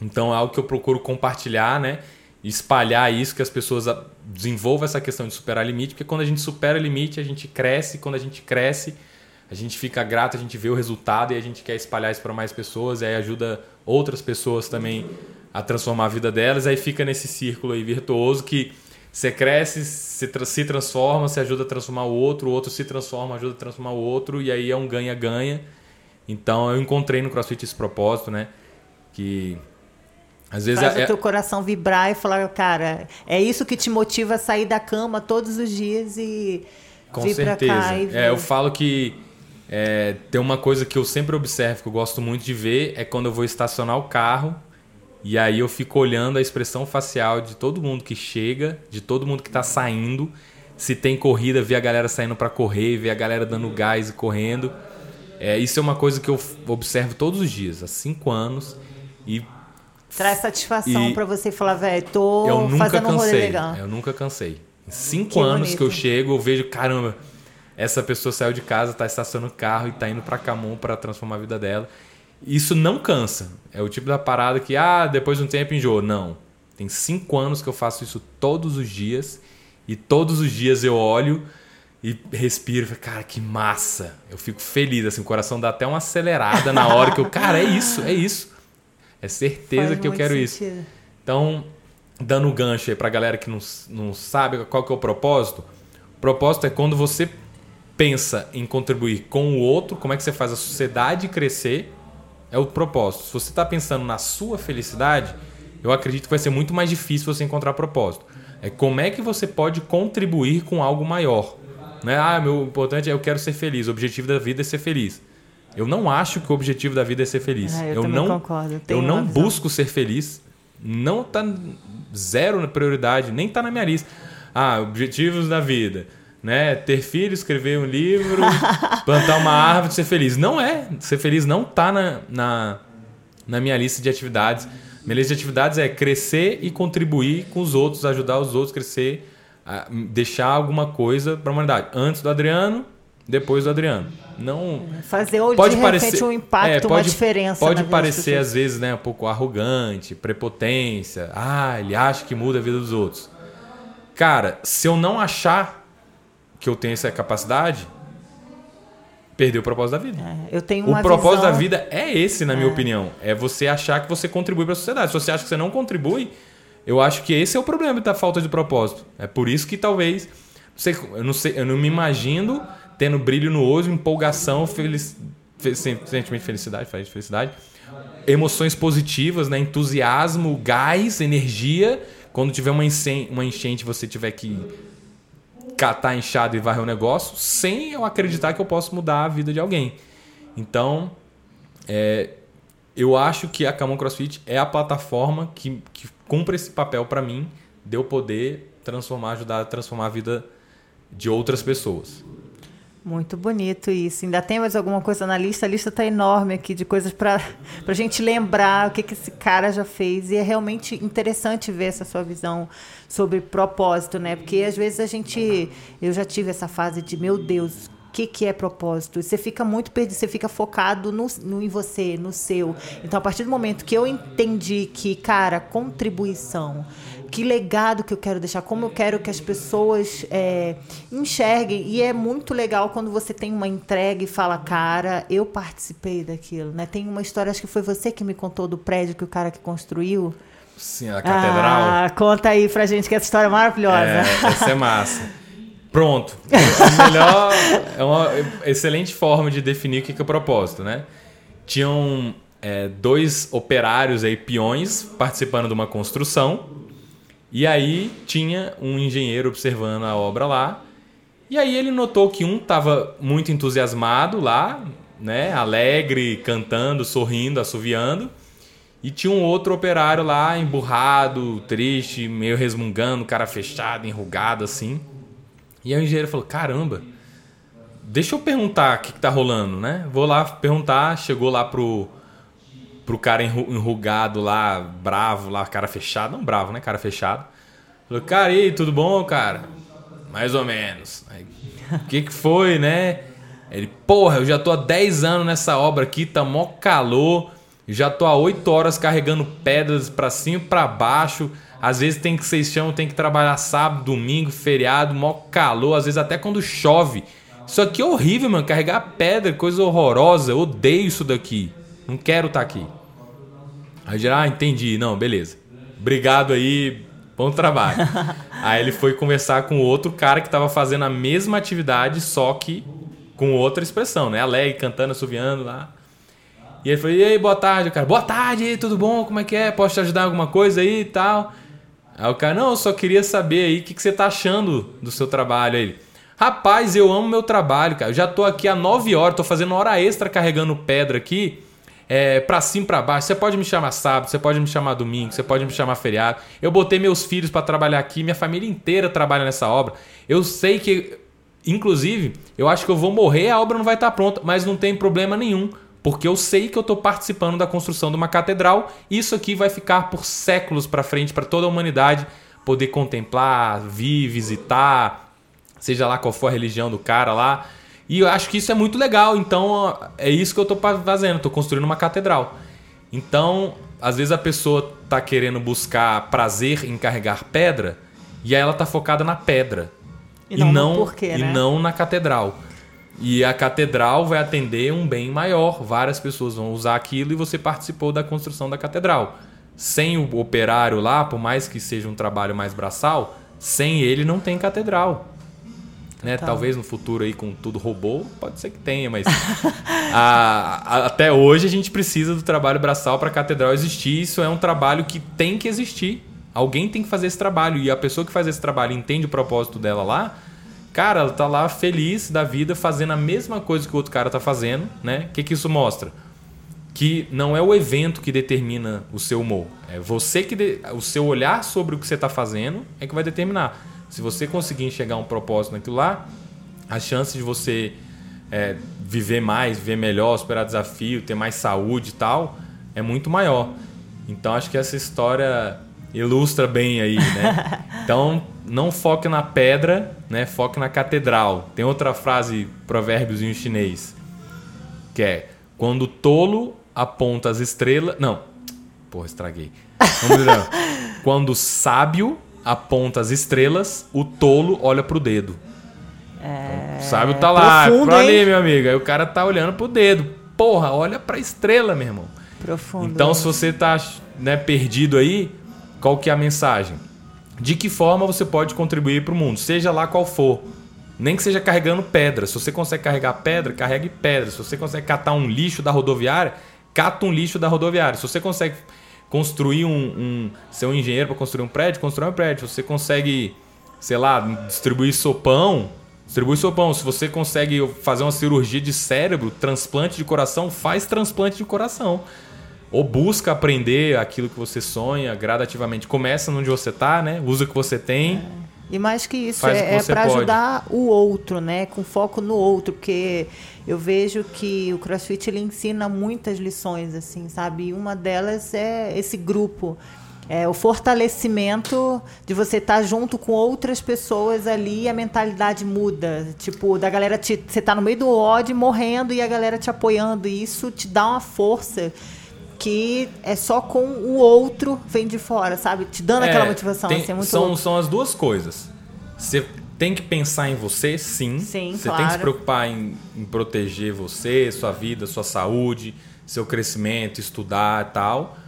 A: Então é algo que eu procuro compartilhar, né, espalhar isso que as pessoas desenvolvam essa questão de superar limite, porque quando a gente supera limite, a gente cresce, quando a gente cresce, a gente fica grato, a gente vê o resultado e a gente quer espalhar isso para mais pessoas, e aí ajuda outras pessoas também a transformar a vida delas, aí fica nesse círculo aí virtuoso que você cresce, se, tra se transforma, você ajuda a transformar o outro, o outro se transforma, ajuda a transformar o outro, e aí é um ganha-ganha. Então eu encontrei no CrossFit esse propósito, né? Que às vezes
B: Faz
A: é,
B: o teu coração vibrar e falar, cara, é isso que te motiva a sair da cama todos os dias e
A: com
B: vir
A: certeza.
B: pra cá. E
A: é, eu falo que é, tem uma coisa que eu sempre observo, que eu gosto muito de ver, é quando eu vou estacionar o carro e aí eu fico olhando a expressão facial de todo mundo que chega, de todo mundo que está saindo. Se tem corrida, ver a galera saindo para correr, ver a galera dando gás e correndo. É, isso é uma coisa que eu observo todos os dias, há cinco anos. E
B: traz satisfação para você falar, velho, tô eu nunca fazendo
A: cansei,
B: um rolê legal.
A: Eu nunca cansei. Em cinco que anos bonito. que eu chego, eu vejo, caramba, essa pessoa saiu de casa, está estacionando o carro e está indo para Camon para transformar a vida dela. Isso não cansa. É o tipo da parada que, ah, depois de um tempo enjoa. Não. Tem cinco anos que eu faço isso todos os dias. E todos os dias eu olho e respiro. E cara, que massa. Eu fico feliz. Assim, o coração dá até uma acelerada na hora que eu, cara, é isso, é isso. É certeza Faz que eu quero sentido. isso. Então, dando gancho aí pra galera que não, não sabe qual que é o propósito. O propósito é quando você pensa em contribuir com o outro, como é que você faz a sociedade crescer é o propósito. Se você está pensando na sua felicidade, eu acredito que vai ser muito mais difícil você encontrar propósito. É como é que você pode contribuir com algo maior. Né? Ah, meu importante é eu quero ser feliz. O objetivo da vida é ser feliz. Eu não acho que o objetivo da vida é ser feliz.
B: É, eu,
A: eu não,
B: concordo.
A: Eu não busco ser feliz. Não está zero na prioridade, nem está na minha lista. Ah, objetivos da vida né? Ter filho, escrever um livro, [LAUGHS] plantar uma árvore, ser feliz. Não é. Ser feliz não tá na, na, na minha lista de atividades. Minha lista de atividades é crescer e contribuir com os outros, ajudar os outros a crescer, a deixar alguma coisa para a humanidade. Antes do Adriano, depois do Adriano. Não
B: fazer ou pode de parecer, um impacto, é,
A: pode,
B: uma diferença.
A: Pode parecer às vezes, né, um pouco arrogante, prepotência. Ah, ele acha que muda a vida dos outros. Cara, se eu não achar que eu tenho essa capacidade, perdeu o propósito da vida.
B: É, eu tenho
A: o propósito visão... da vida é esse, na minha é. opinião. É você achar que você contribui para a sociedade. Se você acha que você não contribui, eu acho que esse é o problema da falta de propósito. É por isso que talvez. Sei, eu, não sei, eu não me imagino tendo brilho no olho, empolgação, feliz, sentimento de felicidade, felicidade, emoções positivas, né? entusiasmo, gás, energia. Quando tiver uma enchente, uma enchente você tiver que catar inchado e varrer o negócio sem eu acreditar que eu posso mudar a vida de alguém. Então, é, eu acho que a Camon CrossFit é a plataforma que, que cumpre esse papel para mim de eu poder transformar, ajudar a transformar a vida de outras pessoas.
B: Muito bonito isso. Ainda tem mais alguma coisa na lista? A lista está enorme aqui de coisas para a gente lembrar o que, que esse cara já fez. E é realmente interessante ver essa sua visão sobre propósito, né? Porque às vezes a gente. Eu já tive essa fase de, meu Deus, o que, que é propósito. Você fica muito perdido, você fica focado no, no, em você, no seu. Então, a partir do momento que eu entendi que, cara, contribuição, que legado que eu quero deixar, como eu quero que as pessoas é, enxerguem. E é muito legal quando você tem uma entrega e fala, cara, eu participei daquilo. Né? Tem uma história, acho que foi você que me contou do prédio que o cara que construiu.
A: Sim, a catedral.
B: Ah, conta aí pra gente que essa história é maravilhosa. É,
A: essa é massa. [LAUGHS] Pronto. É melhor, é uma excelente forma de definir o que é o propósito, né? Tinham é, dois operários aí, peões, participando de uma construção e aí tinha um engenheiro observando a obra lá. E aí ele notou que um estava muito entusiasmado lá, né, alegre, cantando, sorrindo, assoviando. E tinha um outro operário lá, emburrado, triste, meio resmungando, cara fechado, enrugado assim. E aí o engenheiro falou: Caramba, deixa eu perguntar o que, que tá rolando, né? Vou lá perguntar. Chegou lá pro, pro cara enrugado lá, bravo lá, cara fechado. Não bravo, né? Cara fechado. Falou, cara, e aí, tudo bom, cara? Mais ou menos. O que que foi, né? Ele, porra, eu já tô há 10 anos nessa obra aqui, tá mó calor. Já tô há 8 horas carregando pedras para cima e pra baixo. Às vezes tem que ser chão, tem que trabalhar sábado, domingo, feriado, mó calor, às vezes até quando chove. Isso aqui é horrível, mano. Carregar pedra, coisa horrorosa. Eu odeio isso daqui. Não quero estar tá aqui. Aí já, ah, entendi. Não, beleza. Obrigado aí. Bom trabalho. [LAUGHS] aí ele foi conversar com outro cara que estava fazendo a mesma atividade, só que com outra expressão, né? Alegre, cantando, assoviando lá. E ele falou: E aí, boa tarde, cara. Boa tarde, tudo bom? Como é que é? Posso te ajudar em alguma coisa aí e tal? Aí o cara: Não, eu só queria saber aí o que, que você tá achando do seu trabalho aí. Rapaz, eu amo meu trabalho, cara. Eu já tô aqui há 9 horas, tô fazendo hora extra carregando pedra aqui é, para cima para baixo. Você pode me chamar sábado, você pode me chamar domingo, você pode me chamar feriado. Eu botei meus filhos para trabalhar aqui, minha família inteira trabalha nessa obra. Eu sei que, inclusive, eu acho que eu vou morrer, a obra não vai estar tá pronta, mas não tem problema nenhum, porque eu sei que eu estou participando da construção de uma catedral. Isso aqui vai ficar por séculos para frente para toda a humanidade poder contemplar, vir, visitar, seja lá qual for a religião do cara lá. E eu acho que isso é muito legal. Então, é isso que eu estou fazendo. Estou construindo uma catedral. Então, às vezes a pessoa está querendo buscar prazer em carregar pedra e aí ela está focada na pedra. E não, e não, porquê, né? e não na catedral. E a catedral vai atender um bem maior. Várias pessoas vão usar aquilo e você participou da construção da catedral. Sem o operário lá, por mais que seja um trabalho mais braçal, sem ele não tem catedral. Né? Tá. Talvez no futuro aí com tudo robô, pode ser que tenha, mas [LAUGHS] a, a, até hoje a gente precisa do trabalho braçal para a catedral existir. Isso é um trabalho que tem que existir. Alguém tem que fazer esse trabalho e a pessoa que faz esse trabalho entende o propósito dela lá. Cara, ela tá lá feliz da vida fazendo a mesma coisa que o outro cara tá fazendo, né? O que, que isso mostra? Que não é o evento que determina o seu humor. É você que. De... O seu olhar sobre o que você está fazendo é que vai determinar. Se você conseguir enxergar um propósito naquilo lá, a chance de você é, viver mais, viver melhor, superar desafio, ter mais saúde e tal, é muito maior. Então acho que essa história ilustra bem aí, né? [LAUGHS] Então não foque na pedra, né? Foque na catedral. Tem outra frase, provérbios em chinês, que é quando o tolo aponta as estrelas, não, porra, estraguei. [LAUGHS] Quando o sábio aponta as estrelas, o tolo olha pro dedo. É... O sábio tá lá, Profundo, pra ali, meu amigo. Aí o cara tá olhando pro dedo. Porra, olha pra estrela, meu irmão. Profundo. Então, se você tá né, perdido aí, qual que é a mensagem? De que forma você pode contribuir para o mundo, seja lá qual for. Nem que seja carregando pedra. Se você consegue carregar pedra, carregue pedra. Se você consegue catar um lixo da rodoviária, cata um lixo da rodoviária. Se você consegue construir um, um ser um engenheiro para construir um prédio, constrói um prédio. Você consegue, sei lá, distribuir sopão, distribui sopão. Se você consegue fazer uma cirurgia de cérebro, transplante de coração, faz transplante de coração. Ou busca aprender aquilo que você sonha gradativamente. Começa onde você está, né? Usa o que você tem. É.
B: E mais que isso, Faz é, é para ajudar o outro, né? Com foco no outro, porque eu vejo que o CrossFit ele ensina muitas lições, assim, sabe? E uma delas é esse grupo. É, o fortalecimento de você estar tá junto com outras pessoas ali, a mentalidade muda. Tipo, da galera te, você tá no meio do ódio morrendo e a galera te apoiando. E isso te dá uma força que é só com o outro vem de fora, sabe? Te dando
A: É,
B: aquela motivação.
A: tem-
B: assim, é
A: são,
B: louco.
A: são as duas coisas. Você tem que pensar em você, sim.
B: Sim,
A: Você tem que
B: claro.
A: se preocupar em, em proteger você, sua vida, sua saúde, seu crescimento, estudar e tal.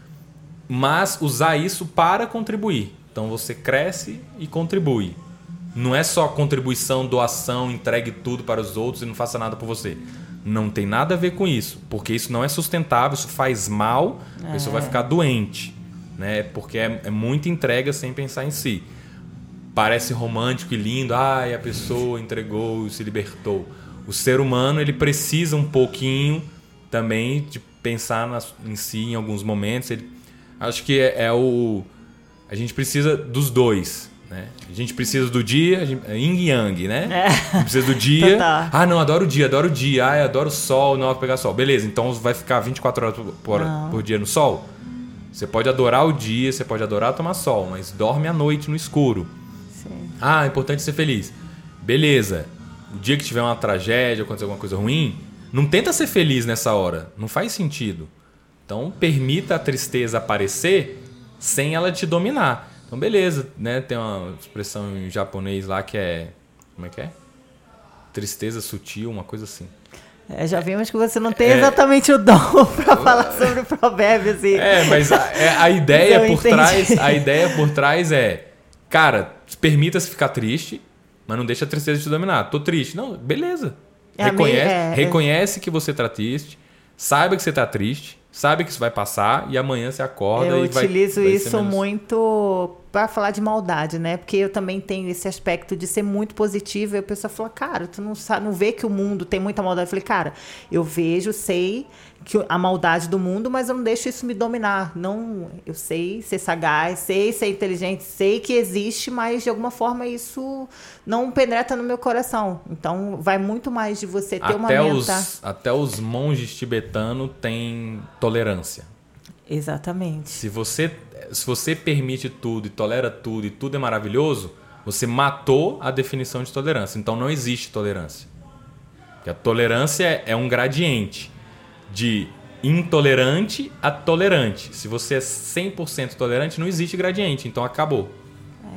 A: Mas usar isso para contribuir. Então você cresce e contribui. Não é só contribuição, doação, entregue tudo para os outros e não faça nada por você. Não tem nada a ver com isso, porque isso não é sustentável, isso faz mal, a pessoa vai ficar doente, né? Porque é, é muita entrega sem pensar em si. Parece romântico e lindo, ai, a pessoa entregou, se libertou. O ser humano ele precisa um pouquinho também de pensar nas- em si em alguns momentos. Ele, acho que é, é o a gente precisa dos dois, né? A gente precisa do dia, gente, é yin yang, né?
B: É.
A: Precisa do [LAUGHS] dia.
B: Total.
A: Ah, não, adoro o dia, adoro o dia. Ah, eu adoro o sol, não vou pegar sol. Beleza, então vai ficar 24 horas por, por- por dia no sol? Você pode adorar o dia, você pode adorar tomar sol, mas dorme à noite no escuro.
B: Sim.
A: Ah, é importante ser feliz. Beleza. O dia que tiver uma tragédia, acontecer alguma coisa ruim, não tenta ser feliz nessa hora. Não faz sentido. Então, permita a tristeza aparecer sem ela te dominar. Então, beleza, né? Tem uma expressão em japonês lá que é. Como é que é? Tristeza sutil, uma coisa assim.
B: É, já vimos que você não tem exatamente o dom [LAUGHS] para falar sobre provérbios e
A: É, mas a, é- a ideia por
B: entendi.
A: trás, a ideia por trás é, cara, permita-se ficar triste, mas não deixa a tristeza te dominar. Tô triste. Não, beleza.
B: É
A: reconhece,
B: é, é.
A: reconhece que você tá triste, saiba que você tá triste, sabe que isso vai passar e amanhã você acorda
B: eu
A: e vai
B: utilizo
A: vai ser
B: isso
A: menos-
B: muito para falar de maldade, né? Porque eu também tenho esse aspecto de ser muito positiva. E a pessoa fala, cara, tu não sabe, não vê que o mundo tem muita maldade. Eu falei, cara, eu vejo, sei que a maldade do mundo, mas eu não deixo isso me dominar. Não, eu sei ser sagaz, sei ser inteligente, sei que existe, mas de alguma forma isso não penetra no meu coração. Então, vai muito mais de você ter uma
A: Até
B: meta.
A: os, até os monges tibetanos têm tolerância.
B: Exatamente.
A: Se você, se você permite tudo e tolera tudo e tudo é maravilhoso, você matou a definição de tolerância. Então não existe tolerância. Porque a tolerância é um gradiente de intolerante a tolerante. Se você é 100% tolerante, não existe gradiente, então acabou.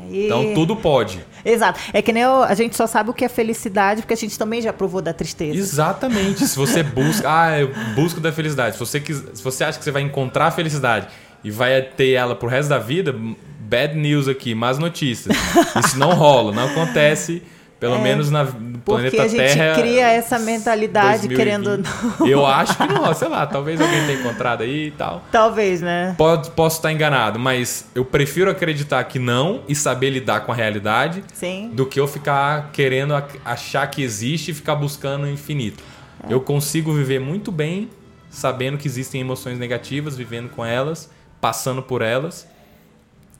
B: Aí-
A: Então tudo pode.
B: Exato. É que nem eu- a gente só sabe o que é felicidade, porque a gente também já provou da tristeza.
A: Exatamente. Se você [LAUGHS] busca, ah, eu busco da felicidade. Se você, quis, se você acha que você vai encontrar a felicidade e vai ter ela pro resto da vida, bad news aqui, más notícias. [LAUGHS] Isso não rola, não acontece, pelo menos na,
B: É, Porque
A: planeta
B: a gente
A: Terra.
B: cria essa mentalidade
A: 2020.
B: querendo não.
A: Eu acho que não, sei lá, talvez alguém tenha encontrado aí e tal.
B: Talvez, né?
A: Pode, posso estar enganado, mas eu prefiro acreditar que não e saber lidar com a realidade
B: Sim.
A: do que eu ficar querendo ac- achar que existe e ficar buscando o infinito.
B: É.
A: Eu consigo viver muito bem sabendo que existem emoções negativas, vivendo com elas, passando por elas.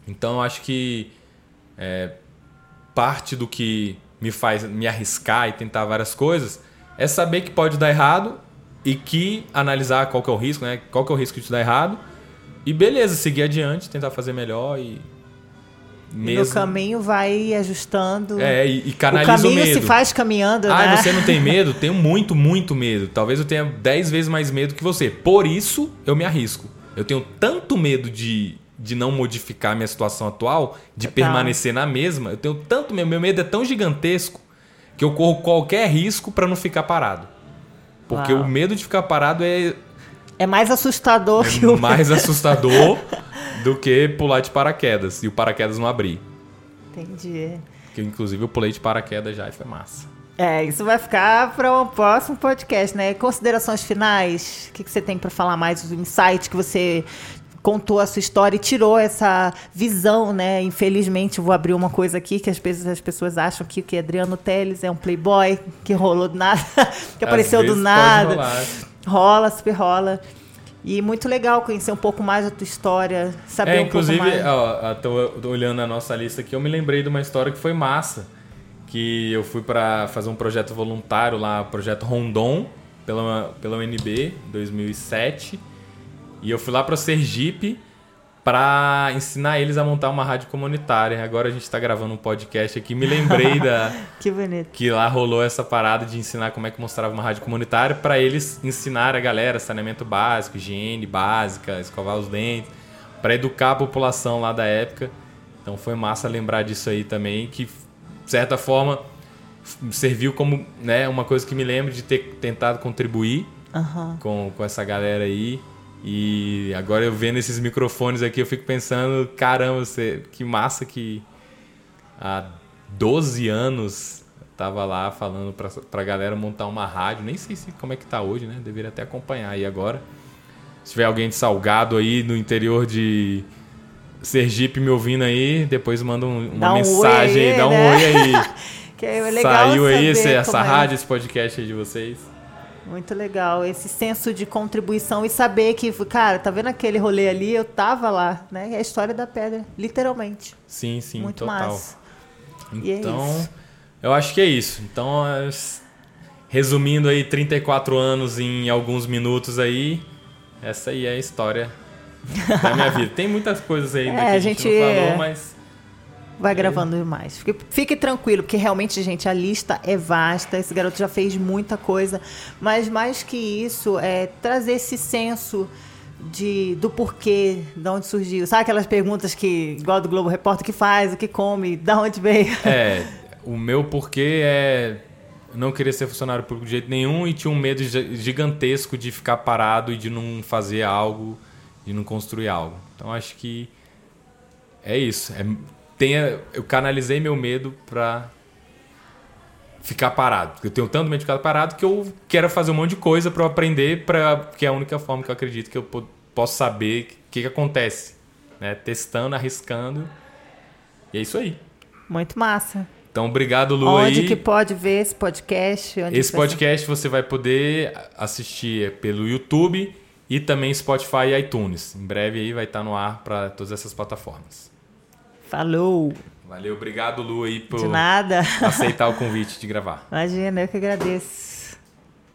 A: Então eu acho que é, parte do que me faz me arriscar e tentar várias coisas é saber que pode dar errado e que analisar qual que é o risco, né? Qual que é o risco de dar errado e beleza, seguir adiante, tentar fazer melhor e
B: E
A: mesmo
B: no caminho vai ajustando.
A: é, e, e
B: o
A: canaliza o,
B: caminho
A: medo.
B: se faz caminhando,
A: Ah,
B: né?
A: você não tem [LAUGHS] medo? Tenho muito, muito medo. Talvez eu tenha 10 vezes mais medo que você. Por isso, eu me arrisco. Eu tenho tanto medo de, de não modificar minha situação atual, de
B: Total.
A: permanecer na mesma. Eu tenho tanto medo. Meu medo é tão gigantesco que eu corro qualquer risco para não ficar parado. Porque
B: Uau.
A: o medo de ficar parado é,
B: É mais assustador que
A: é
B: o.
A: mais assustador [LAUGHS] do que pular de paraquedas e o paraquedas não abrir.
B: Entendi.
A: Que inclusive eu pulei de paraquedas já e foi massa.
B: É, isso vai ficar para um próximo podcast, né? Considerações finais? O que, que você tem para falar mais do insight que você contou a sua história e tirou essa visão, né? Infelizmente, vou abrir uma coisa aqui que às vezes as pessoas acham que, que Adriano Teles é um playboy que rolou do nada, [LAUGHS] que apareceu
A: Às
B: do
A: vezes pode
B: nada. Rola, super rola. E muito legal conhecer um pouco mais da tua história, saber
A: É,
B: um
A: inclusive,
B: pouco mais.
A: ó, tô, tô olhando a nossa lista aqui, eu me lembrei de uma história que foi massa. Que eu fui para fazer um projeto voluntário lá, projeto Rondon, pela, pela UNB, 2007. E eu fui lá para Sergipe para ensinar eles a montar uma rádio comunitária. Agora a gente está gravando um podcast aqui. Me lembrei da [LAUGHS]
B: que bonito
A: que lá rolou essa parada de ensinar como é que mostrava uma rádio comunitária para eles ensinar a galera saneamento básico, higiene básica, escovar os dentes, para educar a população lá da época. Então foi massa lembrar disso aí também, que de certa forma serviu como né, uma coisa que me lembro de ter tentado contribuir
B: uhum.
A: com, com essa galera aí. E agora eu vendo esses microfones aqui, eu fico pensando, caramba, você, que massa que há 12 anos tava lá falando pra, pra galera montar uma rádio. Nem sei se, como é que tá hoje, né? Deveria até acompanhar aí agora. Se tiver alguém de Salgado aí no interior de Sergipe me ouvindo aí, depois manda um, uma
B: um
A: mensagem
B: aí,
A: aí, dá
B: né?
A: um oi aí. [LAUGHS]
B: que é legal
A: Saiu aí esse, essa
B: é.
A: rádio, esse podcast aí de vocês.
B: Muito legal, esse senso de contribuição e saber que, cara, tá vendo aquele rolê ali? Eu tava lá, né? É a história da pedra, literalmente.
A: Sim, sim,
B: Muito
A: total.
B: massa. É
A: Então,
B: isso.
A: eu acho que é isso. Então, é, resumindo aí 34 anos em alguns minutos aí, essa aí é a história da minha [LAUGHS] vida. Tem muitas coisas aí ainda
B: É,
A: que
B: a
A: a gente,
B: gente-
A: não falou, mas
B: Vai gravando mais. Fique, fique tranquilo, porque realmente, gente, a lista é vasta. Esse garoto já fez muita coisa. Mas mais que isso, é trazer esse senso de, do porquê, de onde surgiu. Sabe aquelas perguntas que, igual do Globo Repórter, que faz, o que come, da onde veio?
A: é, o meu porquê é não querer ser funcionário público de jeito nenhum e tinha um medo gi- gigantesco de ficar parado e de não fazer algo, de não construir algo. Então acho que é isso. É, tenha, eu canalizei meu medo pra ficar parado. Porque eu tenho tanto medo de ficar parado que eu quero fazer um monte de coisa para aprender, pra, porque é a única forma que eu acredito que eu po- posso saber o que, que acontece. Né? Testando, arriscando. E é isso aí.
B: Muito massa.
A: Então, obrigado, Lu.
B: onde
A: aí.
B: que pode ver esse podcast? Onde
A: Esse
B: que vai
A: podcast você vai poder assistir pelo YouTube e também Spotify e iTunes. Em breve aí vai estar no ar para todas essas plataformas.
B: Falou!
A: Valeu, obrigado, Lu, aí por
B: De nada.
A: aceitar o convite de gravar. [LAUGHS]
B: Imagina, eu que agradeço.